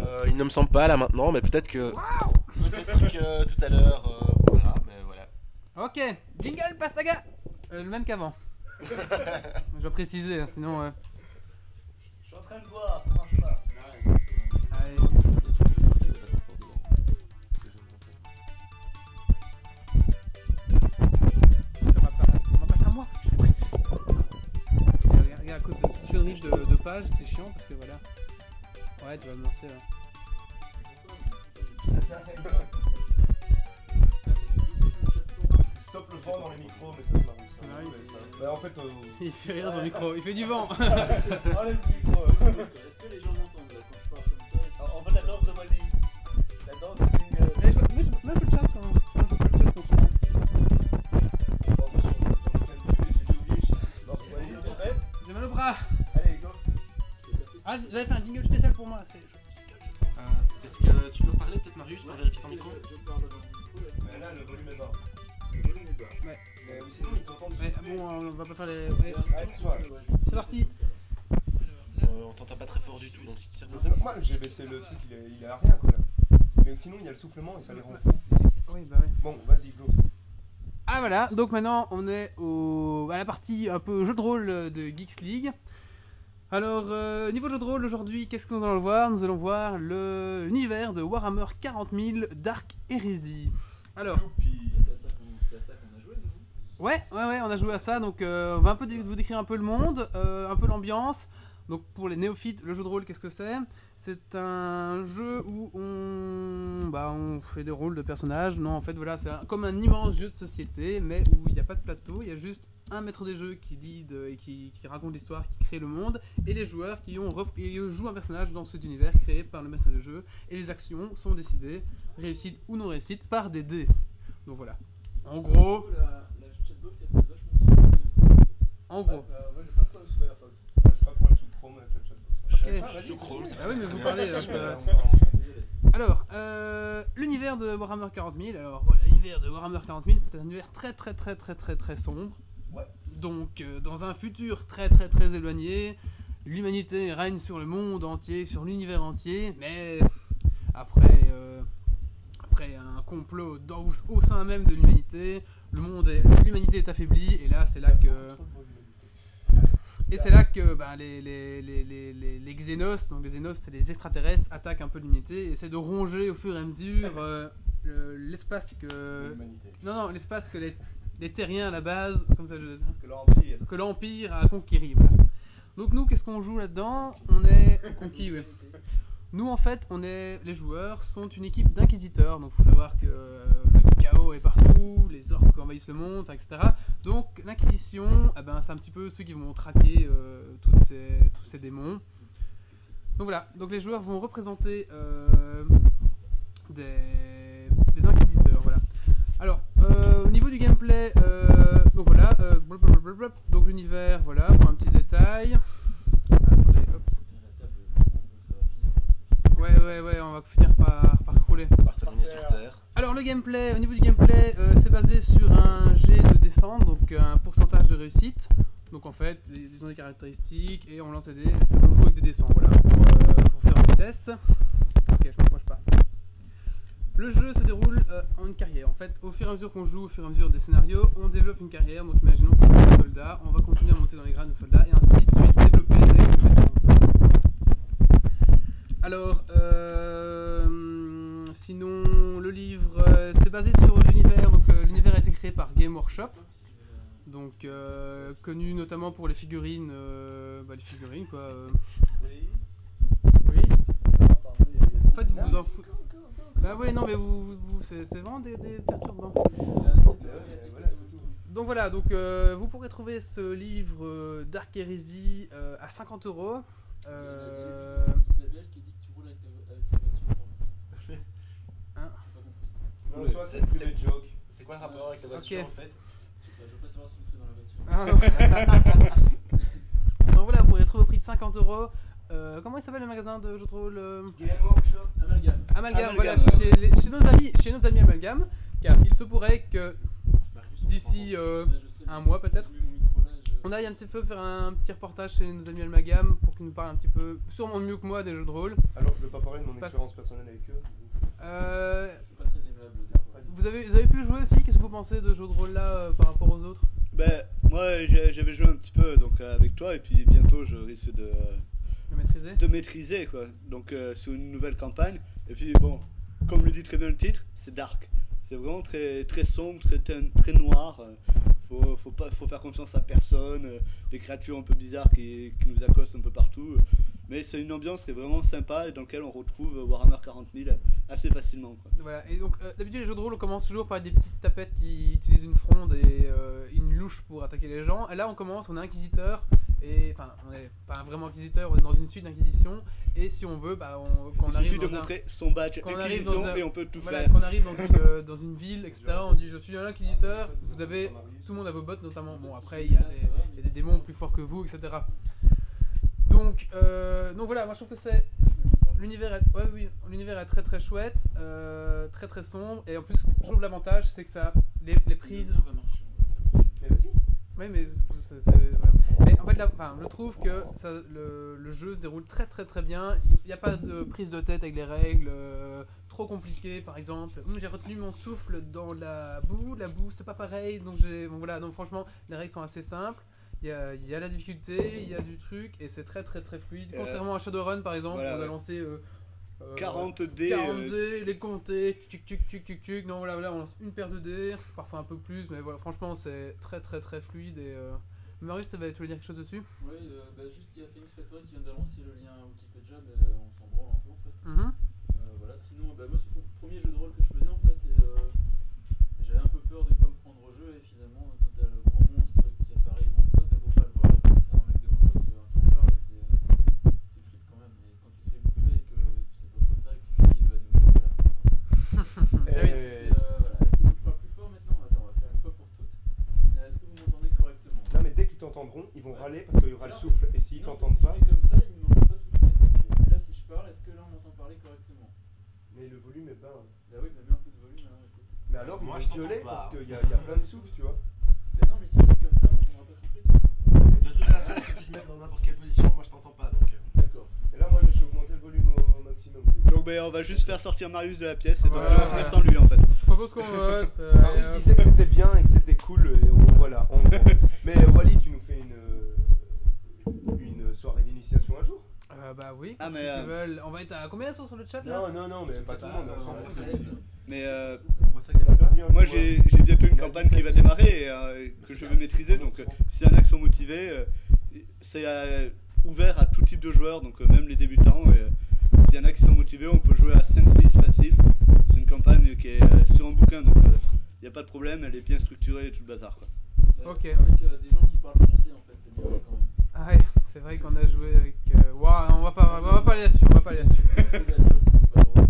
Euh, il ne me semble pas là maintenant, mais peut-être que. Peut-être que tout à l'heure. euh, voilà, mais voilà. Ok, jingle Pastaga Euh, Le même qu'avant. Je dois préciser, hein, sinon... À cause de connerie de, de pages, c'est chiant parce que voilà. Ouais, tu vas me lancer là. Stop le vent dans les micros, mais ça c'est Ouais, c'est- ça. Bah, en fait, euh, Il fait rire dans le micro, il fait du vent. Enlève le micro. Est-ce que les gens m'entendent là quand je parle comme ça? On fait la danse de Wally. La danse de. Mais je mais je- mais de chat quand même. Ah, j'avais fait un jingle spécial pour moi. c'est- Euh, Est-ce que tu peux parler peut-être, Marius, pour vérifier ton micro Je parle dans le micro. Mais là, le volume est bas. Le volume est bas. Mais sinon, ils t'entendent Ouais, bon, on va pas faire les. ouais. Allez, toi. C'est parti. Euh, On t'entend pas très fort du tout, donc si tu sais Mais c'est normal, j'ai baissé le truc, il est, il est à rien quoi là. Mais sinon, il y a le soufflement et ça les rend fous. Oui, bah. Bon, vas-y, go. Ah voilà, donc maintenant on est au, à la partie un peu jeu de rôle de Geeks League. Alors, euh, niveau jeu de rôle aujourd'hui, qu'est-ce que nous allons voir? Nous allons voir l'univers de Warhammer 40 000 Dark Heresy. Alors, ouais, ouais, ouais, on a joué à ça, donc euh, on va un peu vous décrire un peu le monde, euh, un peu l'ambiance. Donc pour les néophytes, le jeu de rôle, qu'est-ce que c'est? C'est un jeu où on, bah, on fait des rôles de personnages. Non, en fait, voilà, c'est comme un immense jeu de société, mais où il n'y a pas de plateau, il y a juste un maître des jeux qui lead et qui, qui raconte l'histoire, qui crée le monde, et les joueurs qui ont et jouent un personnage dans cet univers créé par le maître des jeux, et les actions sont décidées, réussites ou non réussites, par des dés. Donc voilà. En gros, La, la chatbox elle pose vachement bien. en gros. Euh, moi, j'ai pas de problème sous Firefox. Moi, j'ai pas de problème sous Chrome avec chatbox. Ok. Sous Chrome, ça Ah oui, mais vous parlez. Alors, euh, l'univers de Warhammer 40 000. Alors, l'univers de Warhammer 40 000, c'est un univers très très très très très très sombre. Ouais. Donc, euh, dans un futur très très très éloigné, l'humanité règne sur le monde entier, sur l'univers entier, mais après, euh, après un complot dans, au sein même de l'humanité. Le monde, est- l'humanité est affaiblie et là c'est là que et c'est là que ben, les, les, les, les, Xénos, donc les Xénos c'est les extraterrestres, attaquent un peu l'humanité et essaient de ronger au fur et à mesure euh, le- l'espace que non non l'espace que les, les terriens à la base comme ça je Que l'Empire. que l'Empire a conquéri. Voilà. Donc nous, qu'est-ce qu'on joue là-dedans? On est conquis, oui. Nous, en fait, on est les joueurs sont une équipe d'inquisiteurs. Donc, faut savoir que euh, le chaos est partout, les orques envahissent le monde, etc. Donc, l'inquisition, eh ben, c'est un petit peu ceux qui vont traquer euh, toutes ces, tous ces démons. Donc voilà. Donc les joueurs vont représenter euh, des. Alors, euh, au niveau du gameplay, euh, donc voilà, euh, blablabla, donc l'univers, voilà, pour un petit détail. Attendez, hop. Ouais, ouais, ouais, on va finir par, par crouler. Va terminer sur Terre. Alors, le gameplay, au niveau du gameplay, euh, c'est basé sur un jet de descente, donc un pourcentage de réussite. Donc en fait, ils ont des caractéristiques et on lance des dés, ça on joue avec des descentes, voilà, pour, euh, pour faire en vitesse. Ok, je m'approche pas. Le jeu se déroule euh, en une carrière. En fait, au fur et à mesure qu'on joue, au fur et à mesure des scénarios, on développe une carrière. Donc imaginons qu'on est un soldat, on va continuer à monter dans les grades de soldat et ainsi de suite développer des compétences. Alors, euh, sinon, le livre, euh, c'est basé sur l'univers. Donc, l'univers a été créé par Game Workshop, donc connu notamment pour les figurines, bah, les figurines quoi. Oui. Oui. Ah, En fait, vous vous en foutez. Bah ouais, non, mais vous, vous- vous- c'est c'est vraiment des, des perturbants. Donc voilà, donc euh, vous pourrez trouver ce livre euh, Dark Heresy euh, à 50 euros. Isabelle qui dit que tu roules avec, ta- sa voiture. Hein. Non, soit c'est- c'est que c'est- quoi le rapport avec la voiture en fait? Je pas, je veux pas savoir si on fait dans la voiture. Ah, Donc voilà, vous pourrez trouver au prix de 50 euros. Euh, comment il s'appelle le magasin de jeux de rôle euh, Game Workshop. Amalgame. Amalgame, voilà, chez, les- chez nos amis, chez nos amis Amalgame, car il se pourrait que d'ici euh, un mois, peut-être. on aille un petit peu faire un petit reportage chez nos amis Amalgame pour qu'ils nous parlent un petit peu, sûrement mieux que moi, des jeux de rôle. Alors, je vais pas parler de mon Passe. expérience personnelle avec eux. Euh, C'est pas très aimable des fois. vous, avez, vous avez pu jouer aussi? Qu'est-ce que vous pensez de jeux de rôle là euh, par rapport aux autres? Ben, moi j'ai- j'avais joué un petit peu donc, euh, avec toi et puis bientôt je risque de, Le maîtriser de maîtriser quoi. Donc euh, sur une nouvelle campagne. Et puis bon, comme le dit très bien le titre, c'est dark. C'est vraiment très, très sombre, très, très, noir. Faut, faut, pas, faut faire confiance à personne. Des créatures un peu bizarres qui, qui nous accostent un peu partout. Mais c'est une ambiance qui est vraiment sympa et dans laquelle on retrouve Warhammer 40 000 assez facilement. Quoi. Voilà, et donc euh, d'habitude les jeux de rôle on commence toujours par des petites tapettes qui utilisent une fronde et euh, une louche pour attaquer les gens. Et là on commence, on est inquisiteur, et enfin on est pas vraiment inquisiteur, on est dans une suite d'inquisition. Et si on veut, bah, on, quand on Il arrive suffit de dans un- montrer son badge quand on arrive Inquisition dans un- et on peut tout voilà, faire. quand on arrive dans une, euh, dans une ville, etc., on dit je suis un inquisiteur, vous avez, tout le monde a vos bottes notamment. Bon après il y a des, il y a des démons plus forts que vous, etc. Donc, euh, donc voilà, moi je trouve que c'est L'univers est, ouais, oui, l'univers est très très chouette, euh, très très sombre, et en plus, je trouve l'avantage, c'est que ça, les, les prises. va marcher. on va faire marcher. Mais vas-y. Oui, mais c'est, c'est- ouais. Mais en fait, là, enfin, je trouve que ça, le, le jeu se déroule très très très bien. Il n'y a pas de prise de tête avec les règles euh, trop compliquées, par exemple. J'ai retenu mon souffle dans la boue, la boue c'est pas pareil, donc j'ai, bon, voilà, donc franchement, les règles sont assez simples. Il y, a, il y a la difficulté, il y a du truc, et c'est très très très fluide. Euh, Contrairement à Shadowrun, par exemple, voilà, on a ouais. lancé euh, 40 dés. 40 euh, dés, les compter, tuc tuc tuc tuc tuc. Non, voilà, voilà, on lance une paire de dés, parfois un peu plus, mais voilà, franchement, c'est très très très fluide. Et euh... Marius, tu voulais dire quelque chose dessus? Oui, euh, bah, juste il y a Phoenix Factory qui vient de lancer le lien Wikipédia, mais euh, on s'en branle un peu en fait. Mhm. Euh, voilà. Sinon, bah, moi c'est le premier jeu de rôle que je faisais en fait, et euh, j'avais un peu peur de pas me prendre au jeu, et finalement, quand t'as le gros monstre qui apparaît devant toi, t'as beau pas le voir, et que c'est un mec devant toi qui, qui en parle, t'es t'es flippé quand même, mais quand tu te fais bouffer et que tu sais pas quoi faire et que tu finis évanoui, t'es là. Ah oui. Et, euh, voilà. Est-ce que je parle plus fort maintenant Attends, on va faire une fois pour toutes. Euh, Est-ce que vous m'entendez correctement Non, mais dès qu'ils t'entendront, ils vont râler parce qu'il y aura le souffle. Et s'ils t'entendent si pas, comme ça, ils m'entendent pas souffler. Mais là, si je parle, est-ce que là on m'entend parler correctement? Mais le volume est bas. hein. Bah oui, mais bien un peu de volume alors écoute. Mais alors, Moi, je pas. parce qu'il y, a- il y a plein de souffles, tu vois. Bah non, mais si je fais comme ça, on m'entendra pas souffler, tu. De toute façon, que tu te mettes dans n'importe quelle position, moi je t'entends pas donc. euh. D'accord. Et là, moi, j'ai augmenté le volume on va juste faire sortir Marius de la pièce et donc on va finir sans lui en fait. Je propose qu'on vote. euh, Marius euh, disait que c'était bien et que c'était cool, et on, voilà. en gros. Mais euh, Wally, tu nous fais une, euh, une soirée d'initiation un jour? Euh, bah oui. Ah, mais, euh, veulent- On va être à combien sont sur le chat là? Non, non, non, mais pas tout le monde, on s'en fout. c'est- Mais euh, On voit ça qu'elle a perdu un moi j'ai hein. j'ai bientôt une campagne qui 17. va démarrer et euh, que je vais maîtriser donc euh, s'il y en a qui sont motivés, euh, c'est euh, ouvert à tout type de joueurs donc euh, même les débutants. Et, euh, s'il y en a qui sont motivés, on peut jouer à 5-6 facile. C'est une campagne qui est euh, sur un bouquin donc il n'y a pas de problème, elle est bien structurée et tout le bazar quoi. Ok. Avec euh, des gens qui parlent français en fait, c'est bien quand même. Ah ouais, c'est vrai qu'on a joué avec. euh, Ouah, on va pas, on va pas aller là-dessus. On va pas aller là-dessus.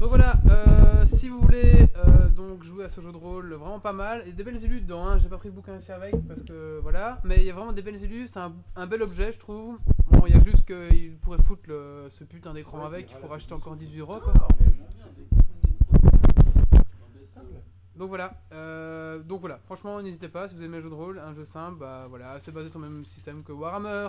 Donc voilà, euh, si vous voulez euh, donc jouer à ce jeu de rôle, vraiment pas mal, et des belles élus dedans, hein. j'ai pas pris le bouquin avec parce que voilà, mais il y a vraiment des belles élus, c'est un, bel objet je trouve. Bon, il y a juste qu'il pourrait foutre le- ce putain d'écran avec, il faut racheter encore 18 euros. Donc voilà, euh, donc voilà, franchement n'hésitez pas si vous aimez le jeu de rôle, un jeu simple, bah voilà, c'est basé sur le même système que Warhammer.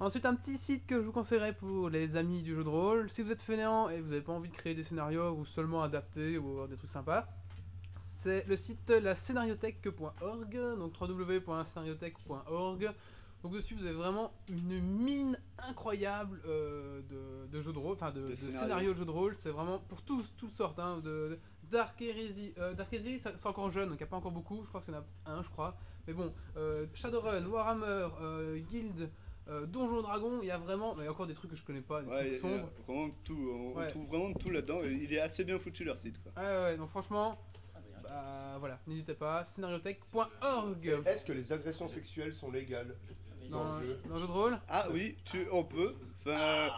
Ensuite un petit site que je vous conseillerais pour les amis du jeu de rôle, si vous êtes fainéant et vous n'avez pas envie de créer des scénarios ou seulement adapter ou avoir des trucs sympas, c'est le site la scénariothèque.org, donc www.scénariothèque.org. Donc dessus vous avez vraiment une mine incroyable euh, de, de jeux de rôle, enfin de, scénarios. de jeux de rôle, c'est vraiment pour tous, toutes sortes, hein, de, Dark Heresy, euh, Dark Heresy c'est encore jeune, donc il n'y a pas encore beaucoup, je pense qu'il y en a un je crois. Mais bon, euh, Shadowrun, Warhammer, Guild, euh, Donjon Dragon, il y a vraiment, mais il y a encore des trucs que je connais pas, des Ouais, trucs a sombres. vraiment tout, on, on Ouais. trouve vraiment tout là-dedans il est assez bien foutu leur site quoi. Ouais, ouais, ouais, donc franchement, bah, voilà, n'hésitez pas, scénariothèque.org. Est-ce que les agressions sexuelles sont légales Dans, dans le jeu dans le jeu de rôle Ah oui, tu, on peut. Enfin,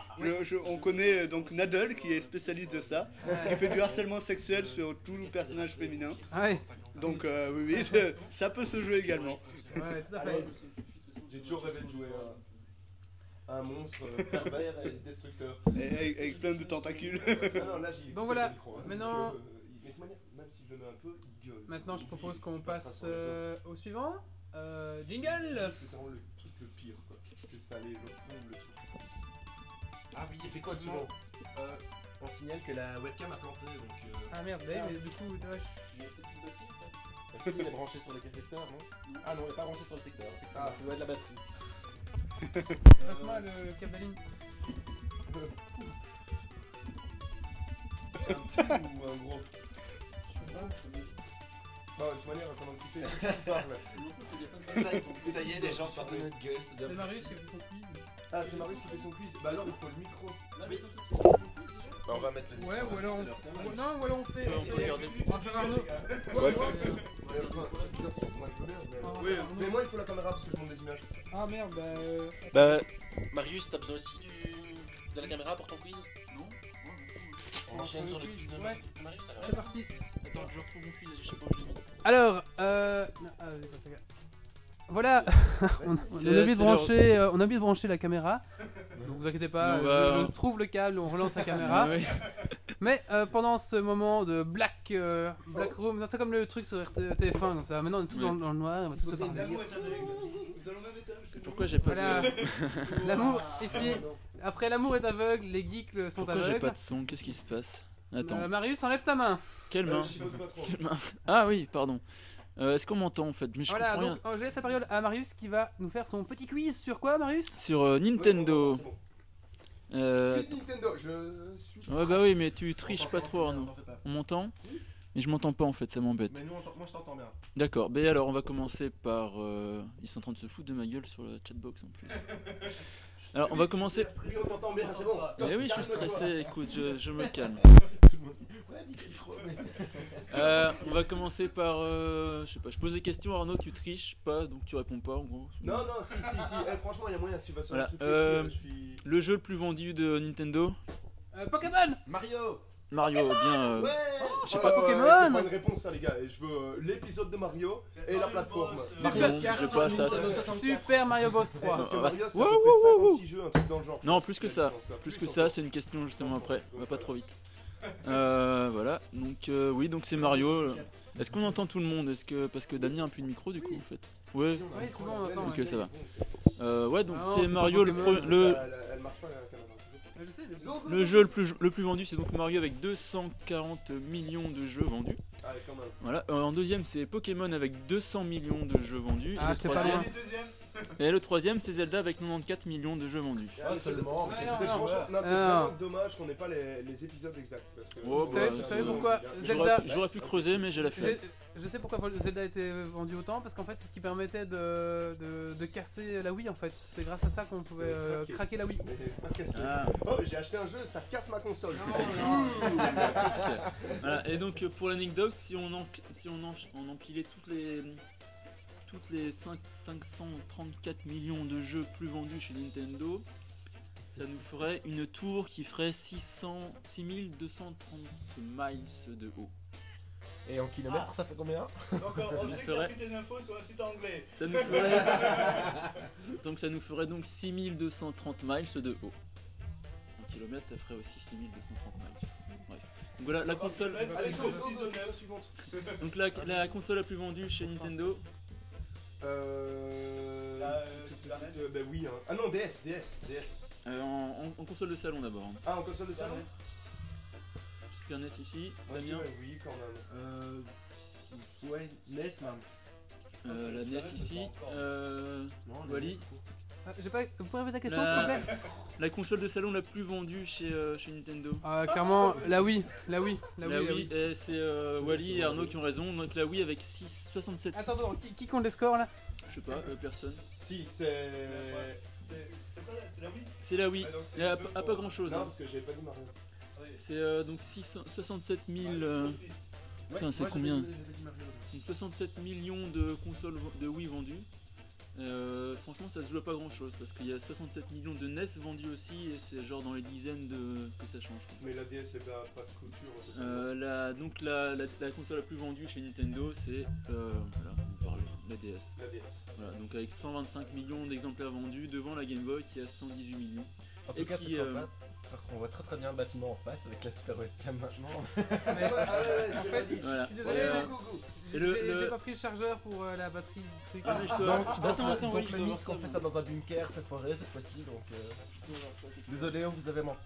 je- on connaît euh, donc Nadal qui est spécialiste de ça, qui fait du harcèlement sexuel sur tout personnage féminin. Ah ouais, Donc euh, oui, oui, ça peut se jouer également. ouais, tout à fait. J'ai toujours rêvé de jouer à un monstre pervers et destructeur. Et avec, avec plein de tentacules. Non, non, là, j'y- Donc voilà, micro, hein. maintenant- euh, mais manière, même si je le mets un peu, il gueule. Maintenant, je propose qu'on passe les euh, au suivant. Euh, jingle Parce que c'est vraiment le truc le pire, quoi. Que ça allait le fond, le truc. Ah oui, effectivement. Euh, on signale que la webcam a planté, donc. Euh, Ah merde, oui, mais du coup, ouais, je- si, elle est branchée sur les secteurs, non Ah non, elle est pas branchée sur le secteur. Ah, ça doit être la batterie. Passe-moi le, ligne. C'est un petit ou un gros Non, de toute manière, pendant que tu fais tu parles. Ça, ça y est, les gens sortent de notre gueule, c'est Marius qui a fait son quiz. Ah, c'est Marius qui fait son quiz. Bah alors, il faut le micro. Bah, on va mettre le Ouais, ou alors on, ou- non, ou alors on fait. Ouais, on peut fait-. On va faire Arnaud. Ouais. Ouais, Ouais, enfin, je veux dire, moi, je veux bien, mais- on va Oui, faire Arnaud. mais moi, il faut la caméra parce que je monte des images. Ah merde, bah. euh, Bah, Marius, t'as besoin aussi du... de la caméra pour ton quiz? Non On enchaîne sur le quiz de Ouais. Marius alors. C'est parti. Attends, je retrouve mon quiz, je sais pas où je l'ai mis. Alors, euh. non, ah, vas-y, pas gaffe. Voilà, on, on a oublié de brancher, euh, on a oublié de brancher la caméra. Donc vous inquiétez pas, Non, euh, bah, je, je trouve le câble, on relance la caméra. Ah, oui. Mais euh, pendant ce moment de Black, euh, black Room, non, c'est comme le truc sur RT TF1 comme ça. Maintenant on est tous Oui. dans, dans le noir, on va tous se parler. Pourquoi j'ai pas Voilà, de... l'amour ici. Après l'amour est aveugle, les geeks le sont Pourquoi j'ai aveugles. pas de son? Qu'est-ce qui se passe? Attends, Euh, Marius, enlève ta main. Euh. Quelle main? Ah oui, pardon. Euh, Est-ce qu'on m'entend en fait Mais je Voilà, comprends donc rien. euh, je laisse la parole à Marius qui va nous faire son petit quiz sur quoi, Marius Sur euh, Nintendo. C'est bon. Euh, Quiz Nintendo, je suis. Ouais bah oui, mais tu triches pas trop Arnaud. On m'entend Mais je m'entends pas en fait, ça m'embête. Mais nous, on t'en- moi je t'entends bien. D'accord, ben alors on va commencer par... euh, Ils sont en train de se foutre de ma gueule sur la chatbox en plus. Alors on va commencer... Oui, on t'entend bien, c'est bon. stop, Eh oui, je suis stressé, écoute, je, je me calme. Mais- Euh, on va commencer par... euh, je sais pas, je pose des questions Arnaud, tu triches pas, donc tu réponds pas en gros. Non, non, si, si, si. Eh, franchement, il y a moyen si tu vas sur Voilà, le truc euh, précis, je suis. Le jeu le plus vendu de Nintendo Euh, Pokémon Mario Mario, bien... euh, Ouais je sais Euh, pas, Pokémon. C'est pas une réponse, ça, les gars. Et je veux euh, l'épisode de Mario et la plateforme. Mario, je passe à... Super Mario Bros 3. Parce que Ah, Mario, c'est ouais, à peu ouais, près ouais, 56 jeux, un truc dans le genre. Non, plus que ça. Plus que ça, c'est une question justement après. On va pas trop vite. Euh, voilà, donc euh, oui, donc c'est Mario. Est-ce qu'on entend tout le monde? Est-ce que parce que Damien a plus de micro du coup en fait Ouais. Oui, c'est bon, on entend, Ok, ça va. Euh, ouais, donc Ah non, c'est c'est Mario le Pokémon, pre- le Elle, elle marche pas la Le jeu le plus, le plus vendu, c'est donc Mario avec 240 millions de jeux vendus. Ah, quand même. Voilà. Euh, En deuxième, c'est Pokémon avec 200 millions de jeux vendus. Ah, et, le j'étais pas troisième. Et le troisième, c'est Zelda avec 94 millions de jeux vendus. Ah, seulement. c'est- franchement, non, Ah. vraiment dommage qu'on n'ait pas les, les épisodes exacts. Parce que Oh, Vous savez- vous c'est savez bon. pourquoi J'aurais Zelda pu- J'aurais pu creuser, mais j'ai la Je, flemme. je sais pourquoi Zelda a été vendu autant, parce qu'en fait c'est ce qui permettait de, de, de casser la Wii en fait. C'est grâce à ça qu'on pouvait euh, Craquer. craquer la Wii. Mais pas cassé. Ah. Oh, j'ai acheté un jeu, ça casse ma console. Voilà, et donc euh, pour l'anecdote, si on, en, si on, en- on empilait toutes les, toutes les 5 534 millions de jeux plus vendus chez Nintendo, ça nous ferait une tour qui ferait 600, 6230 miles de haut. Et en kilomètres, ça fait combien? Donc on, on sait ferait- tes infos sur un site anglais. Ça nous ferait donc ça nous ferait donc 6230 miles de haut. En kilomètres, ça ferait aussi 6230 miles. Bref. Donc voilà, la console, neuf. suivante. donc la, la console la plus vendue chez Nintendo, Euh. La, euh, Super NES. bah oui, hein. Ah non, DS, DS, DS. euh, en, en- en console de salon d'abord. hein. Ah, en console de salon Super NES ici, Ouais, Damien. ouais, Oui, quand même. Euh. Ouais, NES, même. Euh, la NES ici. Euh, Non, Wally. Ah, j'ai pas... Vous pouvez répéter la question La- s'il vous plaît la console de salon la plus vendue chez, euh, chez Nintendo. Ah, Clairement la Wii, la Wii, la La Wii. la Wii, Wii. et c'est euh, Wally et Arnaud qui ont raison. Donc la Wii avec 6, 67. Attends, attends, qui, qui compte les scores là? Je sais pas, euh, personne. Si, c'est. C'est la Wii C'est la Wii. Ah, donc c'est Il y a deux pas, pour- pas grand chose. Non, parce que j'avais pas dit Mario. C'est euh, donc 600 67 000. euh, Putain, c'est combien donc 67 millions de consoles de Wii vendues. Euh, franchement, ça se joue à pas grand chose parce qu'il y a 67 millions de NES vendus aussi et c'est genre dans les dizaines de que ça change. quoi. Mais la DS, c'est pas, pas de couture. Euh, la, donc la, la, la console la plus vendue chez Nintendo c'est euh, voilà, la DS. La DS. Voilà, donc avec 125 millions d'exemplaires vendus devant la Game Boy qui a 118 millions. En Et tout cas, qui, c'est euh, sympa. Parce qu'on voit très très bien le bâtiment en face avec la super webcam maintenant. Mais- Ah ouais, ouais, En c'est fait, valide. Voilà. Je suis désolé, euh, le- j'ai le- j'ai pas pris le chargeur pour euh, la batterie du truc. Ah, mais je dois- Donc, attends, donc, attends, donc oui, le qu'on ça, fait ça dans un bunker cette forêt cette fois-ci donc euh, désolé on vous avait menti.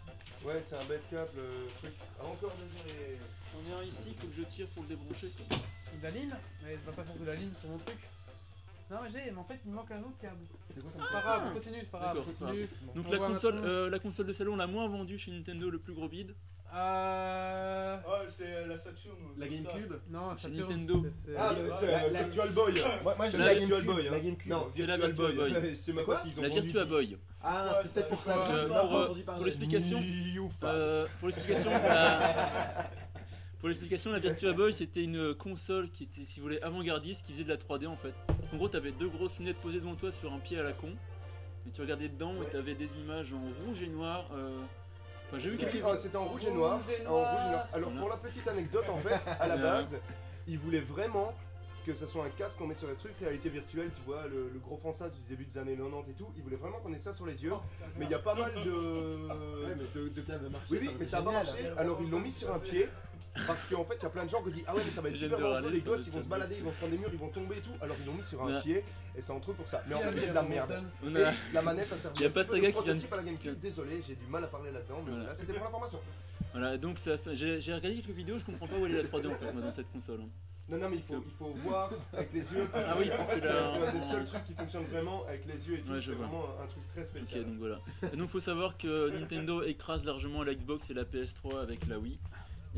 Ouais, c'est un bête câble, le truc. Ah, encore désolé. J'en ai un ici, il faut que je tire pour le débrancher. De la ligne Mais vais pas faire de la ligne sur mon truc. Non mais j'ai, mais en fait il me manque un autre câble. C'est quoi C'est pas grave, continue, c'est pas grave, D'accord, c'est pas continue. Donc On la voit console, maintenant. euh, la console de salon la moins vendue chez Nintendo, le plus gros bide. Euh... Oh, c'est euh, la Saturn. ou La comme ça. GameCube? Non, Chez Saturn, Nintendo. c'est- c'est- Ah, Euh, c'est la- euh, la- Virtual Boy. Moi, moi j'ai la la Virtual GameCube. Boy. hein. La GameCube. Non, C'est la Virtual Boy. Boy. C'est même Quoi pas s'ils ont La vendu Virtua. Boy. Ah, Ouais, c'est peut-être pour je ça que j'ai Euh, pas pour, euh, entendu parler. pour l'explication. Euh, pour l'explication, la... pour l'explication, la Virtua Boy c'était une console qui était, si vous voulez, avant-gardiste, qui faisait de la 3D en fait. En gros, t'avais deux grosses lunettes posées devant toi sur un pied à la con, et tu regardais dedans et t'avais des images en rouge et noir. euh, Enfin, j'ai vu quelques. Ah, C'était en rouge et noir. Rouge et En rouge et noir. Alors Voilà. pour la petite anecdote, en fait, à la base, ils voulaient vraiment que ça soit un casque qu'on met sur les trucs, réalité virtuelle, tu vois, le, le gros fantasme du début des années 90 et tout. Ils voulaient vraiment qu'on ait ça sur les yeux. Mais il y a pas mal de. de- de- ça avait marché. Oui, oui, mais ça a pas marché. Alors ils l'ont mis sur un pied. Parce qu'en fait, il y a plein de gens qui disent Ah ouais, mais ça va être super dangereux, râler les gosses ils vont se balader, ils vont se prendre des murs, ils vont tomber et tout. Alors ils l'ont mis sur un Ouais. pied et c'est un truc pour ça. Mais en fait, c'est de la merde. Et la manette a servi Il y a Pastaga de qui vient de- prototype à la GameCube. Désolé, j'ai du mal à parler là-dedans, mais Voilà. là c'était pour l'information. Voilà, donc ça fait... j'ai j'ai regardé quelques vidéos, je comprends pas où elle est la 3D en fait, moi, dans cette console. Non, non, mais il faut, il faut voir avec les yeux. Parce que Ah oui, en parce fait, que c'est un des seuls trucs qui fonctionnent vraiment avec les yeux et tout. Ouais, je c'est vraiment un truc très Ok, spécial. donc voilà. Et donc faut savoir que Nintendo écrase largement la Xbox et la PS3 avec la Wii.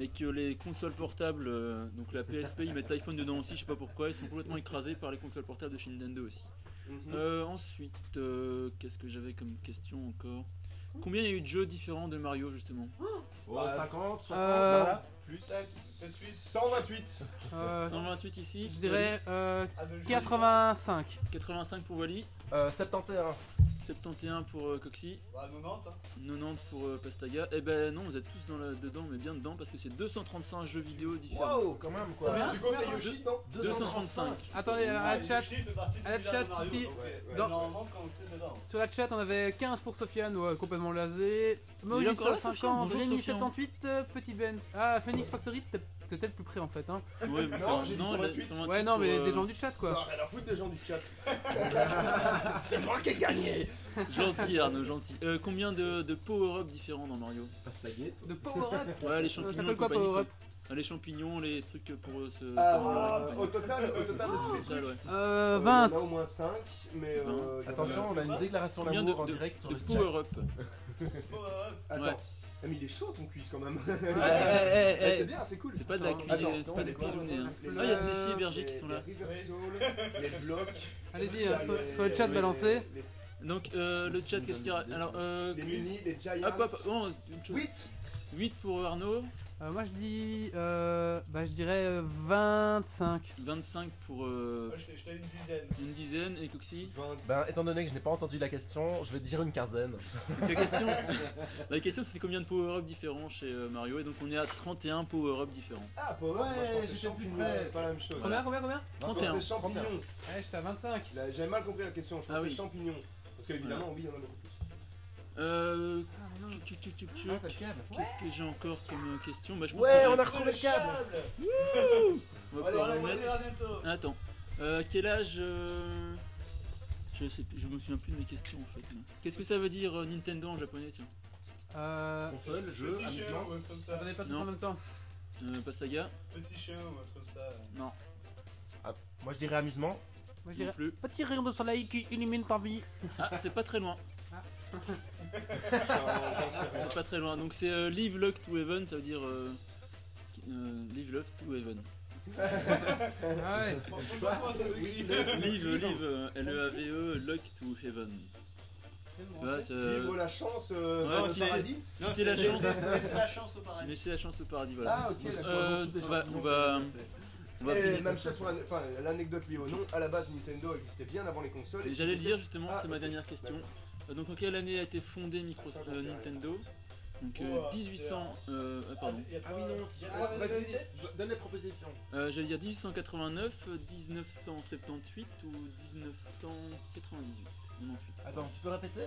Et que les consoles portables, euh, donc la PSP, ils mettent l'iPhone dedans aussi, je sais pas pourquoi, ils sont complètement écrasés par les consoles portables de chez Nintendo aussi. Mhm. Euh, ensuite, euh, qu'est-ce que j'avais comme question encore? Combien il y a eu de jeux différents de Mario justement? Oh, Bah, 50, 60, euh, voilà. Plus 28. 128. Euh, 128 ici je dirais euh, Ah, de jeux 85. 85 pour Wally, Euh, 71. 71 pour euh, Coxy, Bah, 90. hein. 90 pour euh, Pastaga. Et ben non, vous êtes tous dans la- dedans, mais bien dedans parce que c'est 235 jeux vidéo différents. Wow, quand même quoi. Combien Tu comptes les Yoshi, non 235. Attendez, alors, à la chat, Yoshi fait partie du à la village chat, de Mario, ici, donc, Ouais, ouais. dans- Normalement, quand t'es dedans. sur la chat on avait 15 pour Sofiane, ouais, complètement est Maurice encore là, 50, Sofiane Bonjour, Rémi Sofiane. 78, euh, Petit Benz. Ah, Phoenix Factory, t'es le plus près en fait. Hein. Ouais, mais Non, j'ai dit non, 128. la- 128 Ouais, non, mais euh, des gens du chat Non, quoi. rien à foutre des gens du chat. C'est moi qui ai gagné. Gentil, Arnaud, gentil. Euh, combien de, de power-up différents dans Mario? De Power Up? Ouais, les Euh, champignons. T'appelles et quoi compagnie, Power Up? Ah, Les champignons, les trucs pour euh, se. Ah, et au total, au total de tous les Total, trucs. ouais. Euh, euh, 20. Il y en a au moins 5, mais euh, il y en a Attention, on a une déclaration Combien de, d'amour en de- direct sur de le chat. power-up Attends. Ouais. Ah, mais il est chaud ton quiz quand même. Eh, eh, eh, Eh, eh. C'est bien, c'est cool. C'est pas de la cuisine, c'est pas des cuisiniers. Hein. Ah, il y a Stéphie et Berger qui sont là. Les blocs. Allez-y, les- sur le chat, les- Donc, euh, le chat, qu'est-ce qu'il y a Alors, euh, Les mini, les giants. hop, hop, bon, une chose. 8 8 pour Arnaud, Euh, moi je dis. Euh, bah je dirais euh, 25. 25 pour euh, je t'ai une dizaine. une dizaine et Coxy? 20. Ben, étant donné que je n'ai pas entendu la question, je vais dire une quinzaine. Donc, la question, la question c'était combien de power-up différents chez euh, Mario? Et donc on est à 31 power-up différents. Ah, Power Up, Ouais, moi je pensais j'étais champignon, plus près. c'est pas la même chose. Combien, combien, combien? Je 31. pensais champignon. Allez, j'étais à 25. Là, J'avais mal compris la question, je Ah pensais oui. champignon. Parce qu'évidemment, oui, il y en a beaucoup plus. Euh, non. tchuc, tchuc, tchuc, tchuc. Ah, t'as le câble Qu'est-ce que j'ai encore comme euh, question bah, je pense Ouais, on a retrouvé le câble on va Allez, pouvoir bientôt. Attends, euh, quel âge euh, je, sais, plus- je me souviens plus de mes questions en fait. Qu'est-ce que ça veut dire euh, Nintendo en japonais tiens Euh. Console, jeu, Petit chien amusement. ou un truc comme ça. Attendez pas tous Non. en même temps. euh, Pastaga Petit chien ou un truc comme ça. Non, Moi je dirais amusement. Moi je non dirais. plus. Petit rayon de soleil qui illumine ta vie. Ah, c'est pas très loin. C'est pas très loin. Donc c'est euh, Live Luck to Heaven, ça veut dire euh, euh, Live Love to Heaven. Ah ouais. Live, live, euh, L-E-A-V-E, Luck to Heaven. Ouais, c'est, euh, Vivre la chance euh, ouais, dans le qu'il ait- paradis Non, Quitter la c'est- chance. Laissez la chance au paradis. Laisser la chance au paradis, voilà. Ah, ok, d'accord. Euh, on va, on va, on va Et finir. même chose pour enfin, l'anecdote liée au nom, à la base Nintendo existait bien avant les consoles. Et J'allais le dire justement, Ah, c'est ma ok. dernière question. D'accord. Euh, donc en quelle année a été fondée Micro Ça, euh. Nintendo Donc euh, Oh, 1800, euh, euh, pardon. Ah oui, non, si- Ah, vas-y, donne les propositions. Euh, J'allais dire 1889, euh, 1978 ou 1998. 98. Attends, tu peux répéter?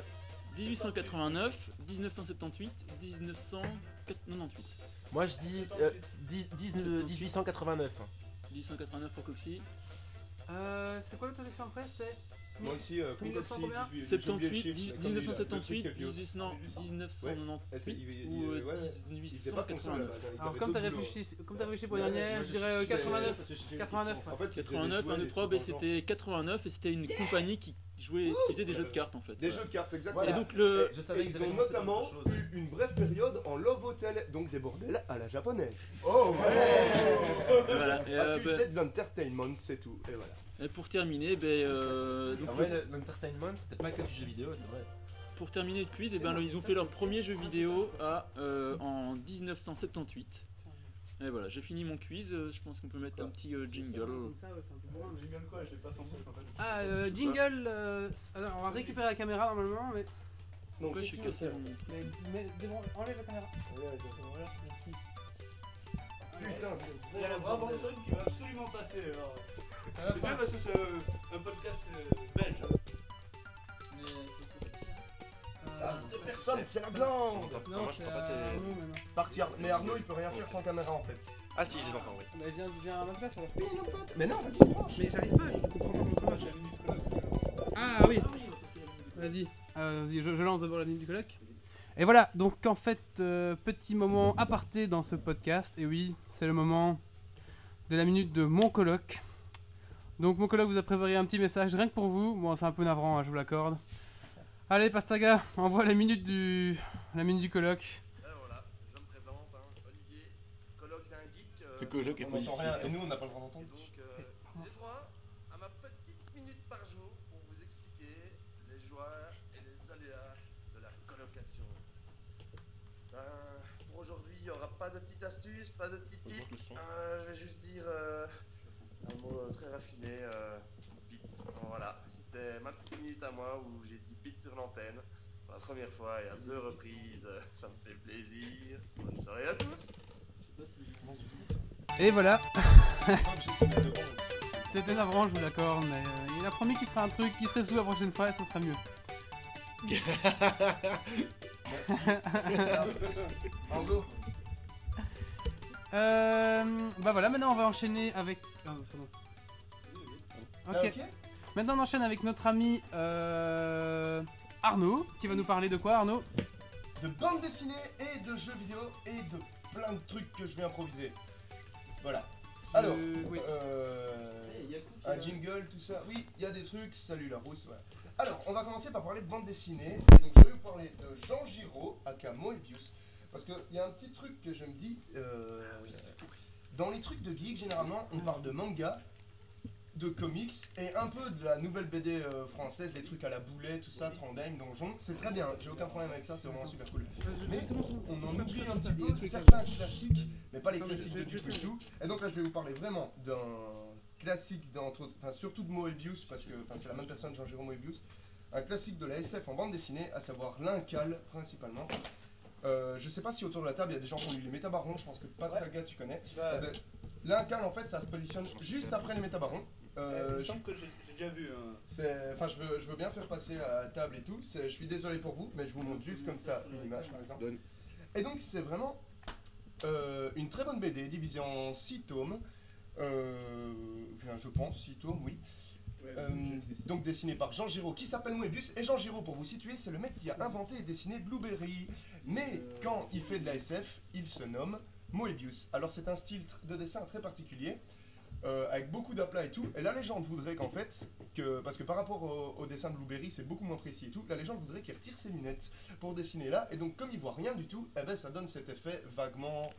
1889, 1978, 1998. Moi je dis euh, 10 10 euh, 1889. 1889 pour Coxy. Euh. C'est quoi l'autre question après? Moi aussi, euh, comme 1900 Coxy, combien 18, j'ai oublié le 78, chiffre, dix- comme il a- le 1978, truc est vieux. 18, non, 1998 Eh, c'est- il- il- ou euh, ouais, ouais. Il faisait pas de console 1889. là-bas, ils Alors comme t'as réfléchi, comme t'as réfléchi pour Ouais, la dernière, je dirais euh, sais- 89. parce que j'ai une 89, question. En fait, ils faisaient des 89, jouets, 1, 2, des 3, trucs bah, dans le genre. c'était 89 et c'était une compagnie qui jouait, qui faisait des jeux de cartes en fait. Des jeux de cartes, exactement. Et donc le, qu'ils ils avaient ont notamment eu une brève période en Love Hotel, donc des bordels à la japonaise. Oh ouais voilà. Et, Parce euh, que bah, c'est de l'entertainment, c'est tout. Et voilà. Et pour terminer, ben, euh, donc, l'entertainment c'était pas que du jeu vidéo, c'est vrai. pour terminer le quiz, et ben, ils ont fait leur premier jeu vidéo à, euh, en 1978. Et voilà, j'ai fini mon quiz. euh, Je pense qu'on peut mettre un petit euh, jingle. Ah, euh, jingle. euh, alors, on va récupérer la caméra normalement, mais. Donc, Pourquoi je suis cassé mon... mais, mais enlève la caméra. Putain, c'est Il y a la qui va absolument passer alors. C'est bien parce que c'est un, un podcast euh, belge. Mais c'est pour- Ah, deux personnes, c'est la glande Non, Moi, je c'est crois pas à tes- Arnaud maintenant. Partir. Mais Arnaud, il peut rien faire sans caméra en fait. Ah si, je les entends, oui. Bah, viens, viens à ma place alors. Mais non, vas-y, branche. Mais j'arrive pas, je comprends pas comment ça marche. Ah oui, vas-y, Euh, vas-y, je, je lance d'abord la minute du colloque. Et voilà, donc en fait, euh, petit moment aparté dans ce podcast. Et oui, c'est le moment de la minute de mon colloque. Donc mon colloque vous a préparé un petit message rien que pour vous. Bon, c'est un peu navrant, hein, je vous l'accorde. Allez, Pastaga, envoie la minute du, la minute du colloque. Et voilà, je me présente, hein, Olivier, colloque d'un geek. euh, Le colloque est On n'entend policier. rien, et nous on n'a pas le droit d'entendre. donc, euh, j'ai droit à ma petite minute par jour pour vous expliquer les joies et les aléas de la colocation. Ben, pour aujourd'hui, il n'y aura pas de petites astuces, pas de petits tips. Euh, je vais juste dire euh, un mot euh, très raffiné, euh, bit. Voilà, c'était ma petite minute à moi où j'ai dit bit sur l'antenne. Pour la première fois et à deux reprises, euh, ça me fait plaisir. Bonne soirée à tous. Et voilà, c'était navrant, je vous l'accorde, mais euh, il a promis qu'il ferait un truc qui serait sous la prochaine fois et ça sera mieux. Arnaud Euh, bah voilà, maintenant on va enchaîner avec. ah, pardon. Ah, Ok. Maintenant on enchaîne avec notre ami euh, Arnaud, qui va nous parler de quoi Arnaud? De bande dessinée et de jeux vidéo et de plein de trucs que je vais improviser. Voilà. Alors, Euh, oui. euh, un jingle, tout ça? Oui, il y a des trucs. Salut la rousse. voilà. Alors, on va commencer par parler de bande dessinée. Et donc, je vais vous parler de Jean Giraud, aka Moebius. Parce qu'il y a un petit truc que je me dis. euh, dans les trucs de geek, généralement, on parle de manga, de comics et un peu de la nouvelle BD euh, française, les trucs à la boulet, tout ça, Trondheim, Donjon. C'est très bien, j'ai aucun problème avec ça, c'est vraiment super cool. Mais on en oublie un petit peu certains classiques, mais pas les classiques de tout tout. Et donc là, je vais vous parler vraiment d'un classique, d'entre, enfin, surtout de Moebius, parce que enfin, c'est la même personne, Jean-Jérôme Moebius. Un classique de la SF en bande dessinée, à savoir l'Incal principalement. Euh, je sais pas si autour de la table il y a des gens qui ont lu les Métabarons, je pense que Pascal tu connais. Eh ben, L'Incal en fait ça se positionne juste après les Métabarons. Euh, il je- semble que j'ai déjà vu c'est, enfin, je veux, je veux bien faire passer à table et tout. Je suis désolé pour vous, mais je vous montre juste comme ça une image, par exemple. Donne. Et donc, c'est vraiment euh, une très bonne BD divisée en 6 tomes. Euh, enfin, je pense 6 tomes, oui. Euh, donc dessiné par Jean Giraud qui s'appelle Moebius. Et Jean Giraud pour vous situer c'est le mec qui a inventé et dessiné Blueberry. Mais quand il fait de la SF il se nomme Moebius. Alors c'est un style de dessin très particulier euh, avec beaucoup d'aplats et tout. Et la légende voudrait qu'en fait parce que par rapport au, au dessin de Blueberry c'est beaucoup moins précis et tout la légende voudrait qu'il retire ses lunettes pour dessiner là. Et donc comme il voit rien du tout eh ben ça donne cet effet vaguement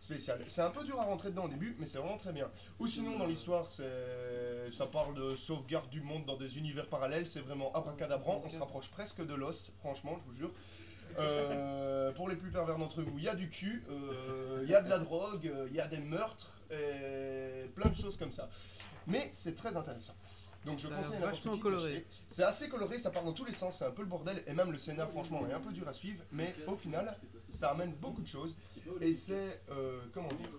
spécial c'est un peu dur à rentrer dedans au début mais c'est vraiment très bien ou sinon, dans l'histoire, ça parle de sauvegarde du monde dans des univers parallèles. C'est vraiment abracadabrant. On se rapproche presque de Lost, franchement, je vous jure. Euh, pour les plus pervers d'entre vous, il y a du cul, euh, il y a de la drogue, euh, il y a des meurtres, et plein de choses comme ça. Mais c'est très intéressant. Donc je conseille vachement coloré. C'est assez coloré, ça part dans tous les sens, c'est un peu le bordel, et même le scénar, franchement, est un peu dur à suivre, mais au final, ça amène beaucoup de choses. Et c'est, euh, comment dire,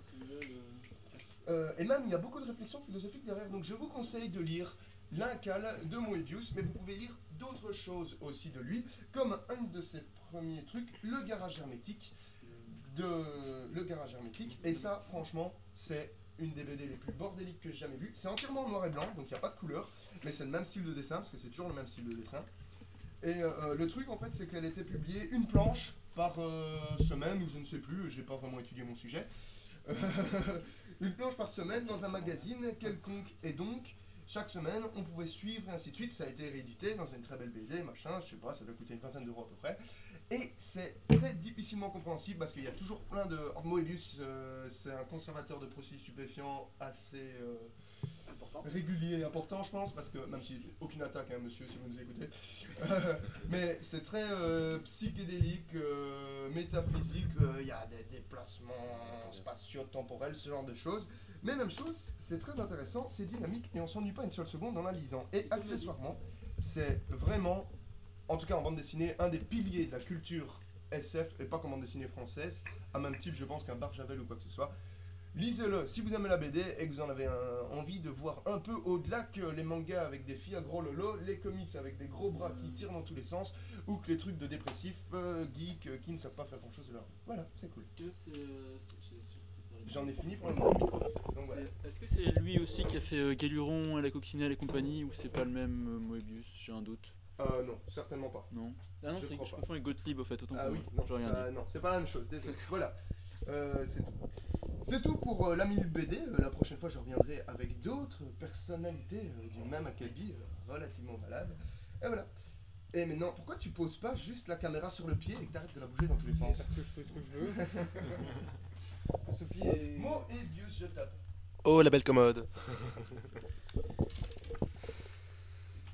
euh, et même, il y a beaucoup de réflexions philosophiques derrière. Donc, je vous conseille de lire L'Incal de Moebius, mais vous pouvez lire d'autres choses aussi de lui, comme un de ses premiers trucs, Le Garage Hermétique. De Le Garage Hermétique. Et ça, franchement, c'est une des BD les plus bordéliques que j'ai jamais vues. C'est entièrement en noir et blanc, donc il n'y a pas de couleur, mais c'est le même style de dessin, parce que c'est toujours le même style de dessin. Et euh, euh, le truc, en fait, c'est qu'elle était publiée une planche par euh, semaine, ou je ne sais plus, j'ai pas vraiment étudié mon sujet. une planche par semaine dans un magazine quelconque. Et donc, chaque semaine, on pouvait suivre et ainsi de suite. Ça a été réédité dans une très belle BD, machin, je sais pas, ça doit coûter une vingtaine d'euros à peu près. Et c'est très difficilement compréhensible parce qu'il y a toujours plein de. Moebius, euh, c'est un conservateur de produits stupéfiants assez euh, régulier et important, je pense, parce que même si aucune attaque, hein, monsieur, si vous nous écoutez, mais c'est très euh, psychédélique, euh, métaphysique. euh, Il y a des déplacements spatio-temporels, ce genre de choses. Mais même chose, c'est très intéressant, c'est dynamique et on s'ennuie pas une seule seconde en la lisant. Et accessoirement, c'est vraiment, en tout cas en bande dessinée, un des piliers de la culture SF et pas comme bande dessinée française, à même type, je pense, qu'un Barjavel ou quoi que ce soit. Lisez-le si vous aimez la BD et que vous en avez un- envie de voir un peu au-delà que les mangas avec des filles à gros lolo, les comics avec des gros bras qui tirent dans tous les sens, ou que les trucs de dépressifs, euh, geeks, euh, qui ne savent pas faire grand chose de leur vie. Voilà, c'est cool. Est-ce que c'est. J'en ai fini pour le moment. Donc voilà. c'est- Est-ce que c'est lui aussi qui a fait euh, Galuron et la coccinelle et compagnie ou c'est pas le même euh, Moebius? J'ai un doute. Euh, non, certainement pas. Non Ah non, Je c'est crois je pas. confonds avec Gottlieb au fait, autant Ah pour oui, moi. non, J'ai rien ça- dit. non, c'est pas la même chose, désolé. voilà, Euh, c'est tout. C'est tout pour euh, la minute BD. Euh, la prochaine fois, je reviendrai avec d'autres personnalités euh, du même acabit, euh, relativement malades. Et voilà. Et maintenant, pourquoi tu poses pas juste la caméra sur le pied et que t'arrêtes de la bouger dans tous les sens? Parce que je fais ce que je veux. Parce que ce pied est. Mo et Bius, je tape. Oh, la belle commode.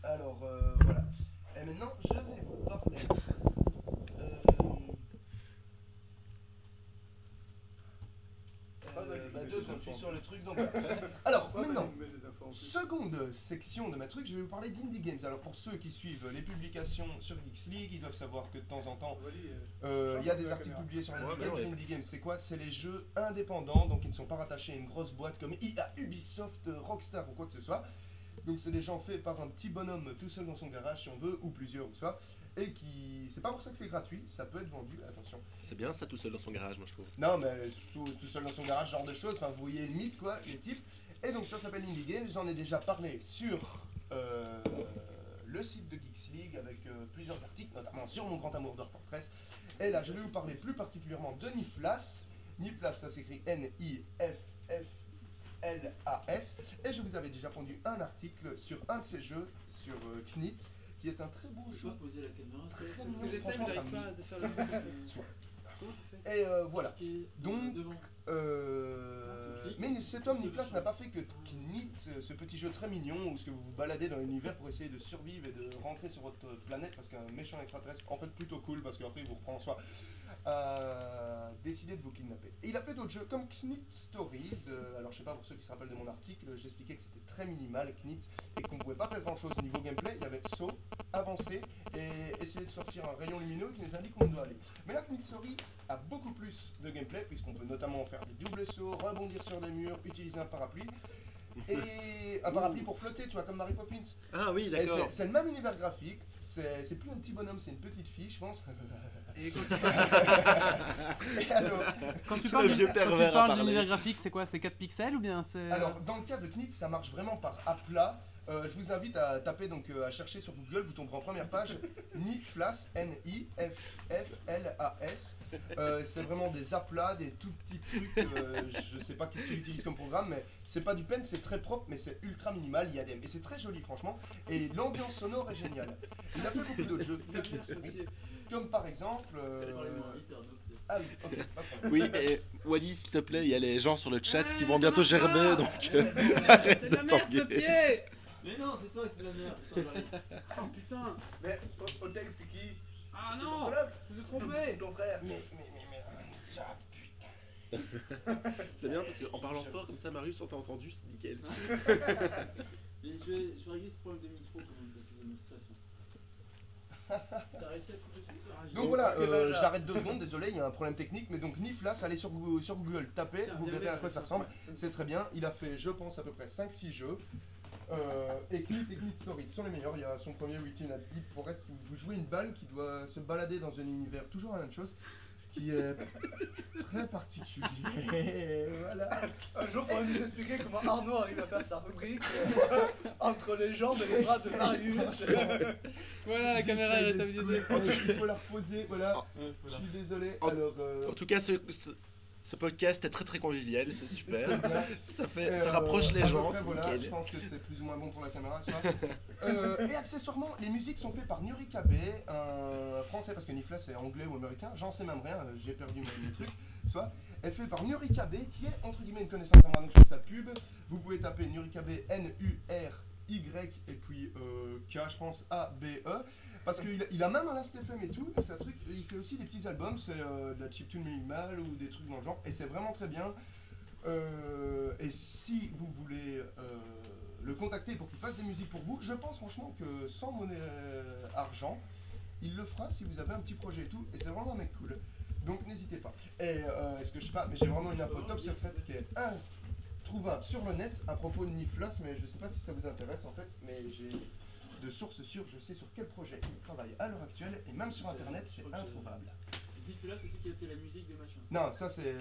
Alors, euh, voilà. Et maintenant, je vais vous parler. Euh, euh, bah, deux secondes, je suis sur le truc, donc. Alors, maintenant, Seconde section de ma truc, je vais vous parler d'indie games. Alors pour ceux qui suivent les publications sur Geeks League, ils doivent savoir que de temps en temps, euh, il y a des articles publiés sur Indie Games. Indie Games, c'est quoi? C'est les jeux indépendants, donc ils ne sont pas rattachés à une grosse boîte comme EA, Ubisoft, Rockstar ou quoi que ce soit. Donc c'est des gens faits par un petit bonhomme tout seul dans son garage si on veut, ou plusieurs ou soit, et qui... C'est pas pour ça que c'est gratuit, ça peut être vendu, attention. C'est bien ça tout seul dans son garage, moi je trouve. Non mais tout seul dans son garage, genre de choses, enfin vous voyez le mythe quoi, les types. Et donc ça s'appelle Indie Game, j'en ai déjà parlé sur euh, le site de Geeks League avec euh, plusieurs articles, notamment sur mon grand amour d'Or Fortress. Et là je vais vous parler plus particulièrement de Niflas. Niflas ça s'écrit N-I-F-F-L-A-S. Et je vous avais déjà pondu un article sur un de ces jeux, sur euh, Knit, qui est un très beau jeu. poser la caméra, c'est Très C'est ce mignon, que j'essaie, mais franchement, ça j'arrive me- pas de faire le. Soit. Comment tu fais? Et euh, voilà. Donc, devant. Euh, mais cet homme, Nicolas, n'a pas fait que Knit, ce petit jeu très mignon où ce que vous vous baladez dans l'univers pour essayer de survivre et de rentrer sur votre planète parce qu'un méchant extraterrestre, en fait plutôt cool parce qu'après il vous reprend en soi, a décidé de vous kidnapper. Et il a fait d'autres jeux comme Knit Stories. euh, alors je sais pas pour ceux qui se rappellent de mon article, j'expliquais que c'était très minimal Knit et qu'on pouvait pas faire grand chose au niveau gameplay. Il y avait saut, avancer et essayer de sortir un rayon lumineux qui nous indique où on doit aller. Mais là, Knit Stories a beaucoup plus de gameplay puisqu'on peut notamment faire des doubles sauts, rebondir sur des murs, utiliser un parapluie. Et un parapluie pour flotter, tu vois, comme Mary Poppins. Ah oui, d'accord. c'est- C'est le même univers graphique, c'est c'est plus un petit bonhomme, c'est une petite fille, je pense. Et quand tu, Et alors, quand tu Le parles, quand tu parles d'univers graphique, c'est quoi? C'est 4 pixels ou bien c'est. alors, dans le cas de Knit, ça marche vraiment par aplat. Euh, je vous invite à taper, donc euh, à chercher sur Google, vous tomberez en première page, Niflas, N-I-F-F-L-A-S. Euh, c'est vraiment des aplats, des tout petits trucs, euh, je sais pas qu'est-ce qu'il utilise comme programme, mais c'est pas du pen, c'est très propre, mais c'est ultra minimal, il y a des... Et c'est très joli, franchement, et l'ambiance sonore est géniale. Il a fait beaucoup d'autres jeux, comme par exemple... euh. Ah oui, ok, pas. Oui, et Wally, s'il te plaît, il y a les gens sur le chat qui vont ça bientôt gerber, donc C'est arrête de de la merde ce t'engueuler. pied Mais non, c'est toi qui fais de la merde. Putain. Oh putain Mais texte, c'est qui? Ah C'est non Je me trompé Ton frère Mais, mais, mais, mais... ah, putain. C'est bien parce qu'en parlant fort comme ça, Marius, on t'a entendu, c'est nickel. Mais je vais, je vais régler ce problème de micro quand même parce que ça me stresse. T'as réussi à foutre dessus Donc voilà, Ok, euh, j'arrête deux secondes, désolé, il y a un problème technique, mais donc Niflas, allez sur Google, sur Google tapez, vous verrez à quoi ça ressemble, ça. c'est très bien, il a fait, je pense, à peu près 5-6 jeux, euh, et Knit et Knit Stories sont les meilleurs, il y a son premier Within at Deep Forest où vous jouez une balle qui doit se balader dans un univers toujours la même chose, qui est très particulier, voilà. Un jour, on va nous expliquer comment Arnaud arrive à faire sa rubrique euh, entre les jambes et les bras de Marius. Voilà, la caméra est cool. Il faut la reposer, voilà, Ouais, je suis désolé, En- alors... euh, En tout cas, ce, ce, ce podcast est très très convivial, c'est super. Ça, fait, Euh, ça rapproche les peu gens, près, voilà, je pense que c'est plus ou moins bon pour la caméra. Euh, et accessoirement, les musiques sont faites par Nurika B, un français, parce que Nifla c'est anglais ou américain, j'en sais même rien, euh, j'ai perdu mes, trucs, soit. Elle est faite par Nurika B, qui est entre guillemets une connaissance à moi, donc je fais sa pub. Vous pouvez taper Nurika B, N-U-R-Y, et puis euh, K, je pense, A-B-E. Parce qu'il il a même un Last FM et tout, c'est un truc, il fait aussi des petits albums, c'est euh, de la chiptune minimale ou des trucs dans le genre, et c'est vraiment très bien. Euh, et si vous voulez euh, le contacter pour qu'il fasse des musiques pour vous, je pense franchement que sans monnaie argent, il le fera si vous avez un petit projet et tout, et c'est vraiment un mec cool. Donc n'hésitez pas. Et est-ce que je sais pas, mais j'ai vraiment une info top sur le fait qui est introuvable sur le net à propos de Niflas, mais je sais pas si ça vous intéresse en fait, mais j'ai de sources sûres, je sais sur quel projet il travaille à l'heure actuelle, et même sur internet c'est introuvable. Niflas, c'est qui a fait la musique des machins. Non, ça c'est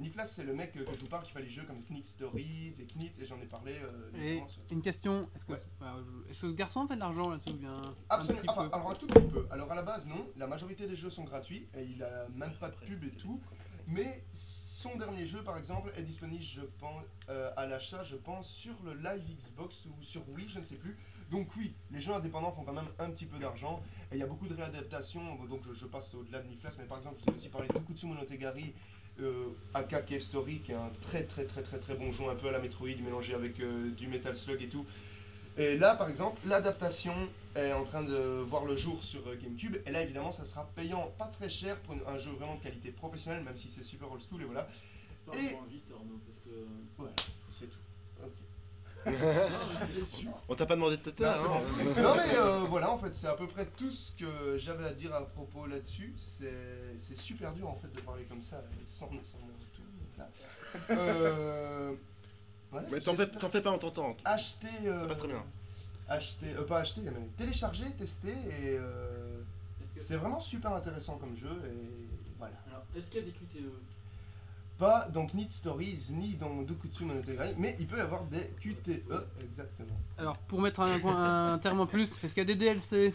Niflas, c'est le mec que je vous parle qui fait les jeux comme Knit Stories et Knit, et j'en ai parlé. euh, Et une question, est-ce que, Ouais. je- est-ce que ce garçon fait de l'argent là-dessus ou bien un Absolument. Enfin, alors un tout petit peu. Alors à la base, non. La majorité des jeux sont gratuits et il a même pas de pub et tout. Mais son dernier jeu, par exemple, est disponible, je pense, euh, à l'achat, je pense, sur le Live Xbox ou sur Wii, je ne sais plus. Donc oui, les jeux indépendants font quand même un petit peu d'argent. Et il y a beaucoup de réadaptations. Donc je, je passe au-delà de Niflas, mais par exemple, je vous ai aussi parlé de Kutsu Monotegari. Euh, aka Cave Story qui est un très très très très très bon jeu un peu à la Metroid mélangé avec euh, du Metal Slug et tout et là, par exemple, l'adaptation est en train de voir le jour sur euh, GameCube. Et là, évidemment, ça sera payant pas très cher pour un jeu vraiment de qualité professionnelle, même si c'est super old school. Et voilà, Parle Et- vite, Arnaud, parce que. voilà c'est tout. Ok. Non, mais c'est déçu. On t'a pas demandé de te Non, taire, c'est hein bon. Non, mais euh, voilà, en fait, c'est à peu près tout ce que j'avais à dire à propos là-dessus. C'est c'est super dur, en fait, de parler comme ça, sans nécessairement tout. Euh, Voilà, Mais t'en fais, fais pas, on t'entend. Acheter. euh, Ça passe très bien. Acheter, euh, pas acheter, mais télécharger, tester et euh, c'est vraiment super intéressant comme jeu et voilà. Alors, est-ce qu'il y a des QTE Pas donc ni de stories ni dans Dokutsu Monogatari, mais il peut y avoir des QTE exactement. Alors, pour mettre un, un terme en plus, est-ce qu'il y a des DLC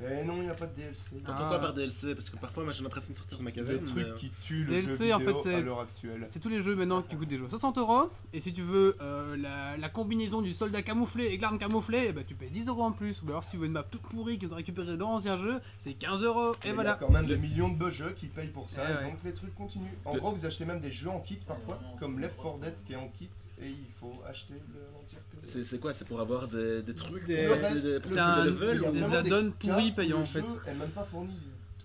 Et non, il n'y a pas de DLC. T'entends Ah. quoi par DLC Parce que parfois, moi j'ai l'impression de sortir de ma Des caverne. trucs mais- qui tuent le DLC, jeu en vidéo fait, c'est- à l'heure actuelle. C'est tous les jeux maintenant qui coûtent des jeux 60 euros. Et si tu veux euh, la, la combinaison du soldat camouflé et de l'arme camouflée, eh ben, tu payes 10 euros en plus. Ou alors, si tu veux une map toute pourrie que tu as récupérée dans l'ancien jeu, c'est 15 euros. Et il y voilà. a quand même des millions de beaux jeux qui payent pour ça, Eh et ouais. donc les trucs continuent. En Le- gros, vous achetez même des jeux en kit parfois, non, comme Left pas 4 Dead qui est en kit, et il faut acheter le- l'entièreté. C'est c'est quoi C'est pour avoir des, des trucs Des- C'est un- levels ou- des add-ons pourris payants, en fait. jeu est même pas fourni.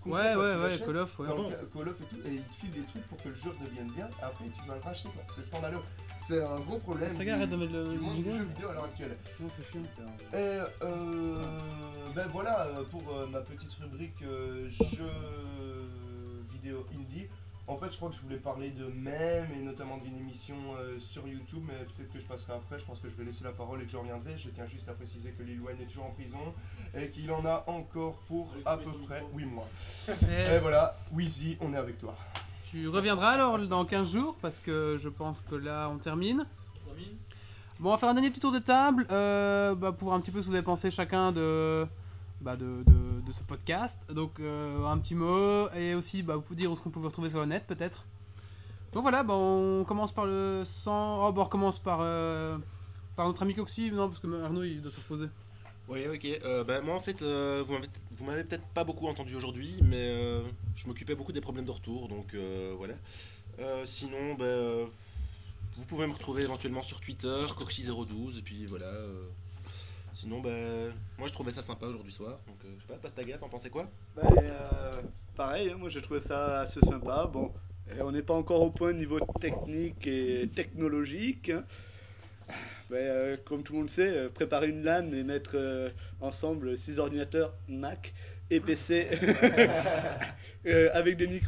Ouais, ouais, ouais. Call of, ouais. Ah Call of et tout, et il te file des trucs pour que le jeu devienne bien, après tu dois le racheter quoi. C'est scandaleux. C'est un gros problème. Ça arrête de mettre le jeu vidéo à l'heure actuelle. Non, c'est chiant, c'est un- Et euh, ben voilà euh, pour euh, ma petite rubrique euh, jeux vidéo indie. En fait, je crois que je voulais parler de mèmes et notamment d'une émission euh, sur YouTube, mais peut-être que je passerai après. Je pense que je vais laisser la parole et que je reviendrai. Je tiens juste à préciser que Lil Wayne est toujours en prison et qu'il en a encore pour à peu près micro. 8 mois. Eh, Et voilà, Wheezy, on est avec toi. Tu reviendras alors dans 15 jours parce que je pense que là on termine. On termine Bon, on va faire un dernier petit tour de table euh, bah, pour un petit peu ce que vous avez pensé chacun de, bah, de, ce podcast. Donc, euh, un petit mot et aussi bah, vous dire où ce qu'on peut vous retrouver sur le net peut-être. Donc voilà, bah, on commence par le 100. Oh, bah, on recommence par, euh, par notre ami Coxy. Non, parce que Arnaud il doit se reposer. Oui, ok. Euh, ben, moi, en fait, euh, vous m'avez- peut-être pas beaucoup entendu aujourd'hui, mais je m'occupais beaucoup des problèmes de retour, donc voilà. Sinon, vous pouvez me retrouver éventuellement sur Twitter, Coxy012, et puis voilà. Sinon, ben, moi, je trouvais ça sympa aujourd'hui soir, donc euh, je sais pas, Pastaga, t'en pensais quoi? Bah, euh, pareil, hein, moi j'ai trouvé ça assez sympa. Bon, euh, on n'est pas encore au point niveau technique et technologique. hein. Euh, comme tout le monde sait, préparer une LAN et mettre ensemble six ordinateurs Mac et PC avec des micros.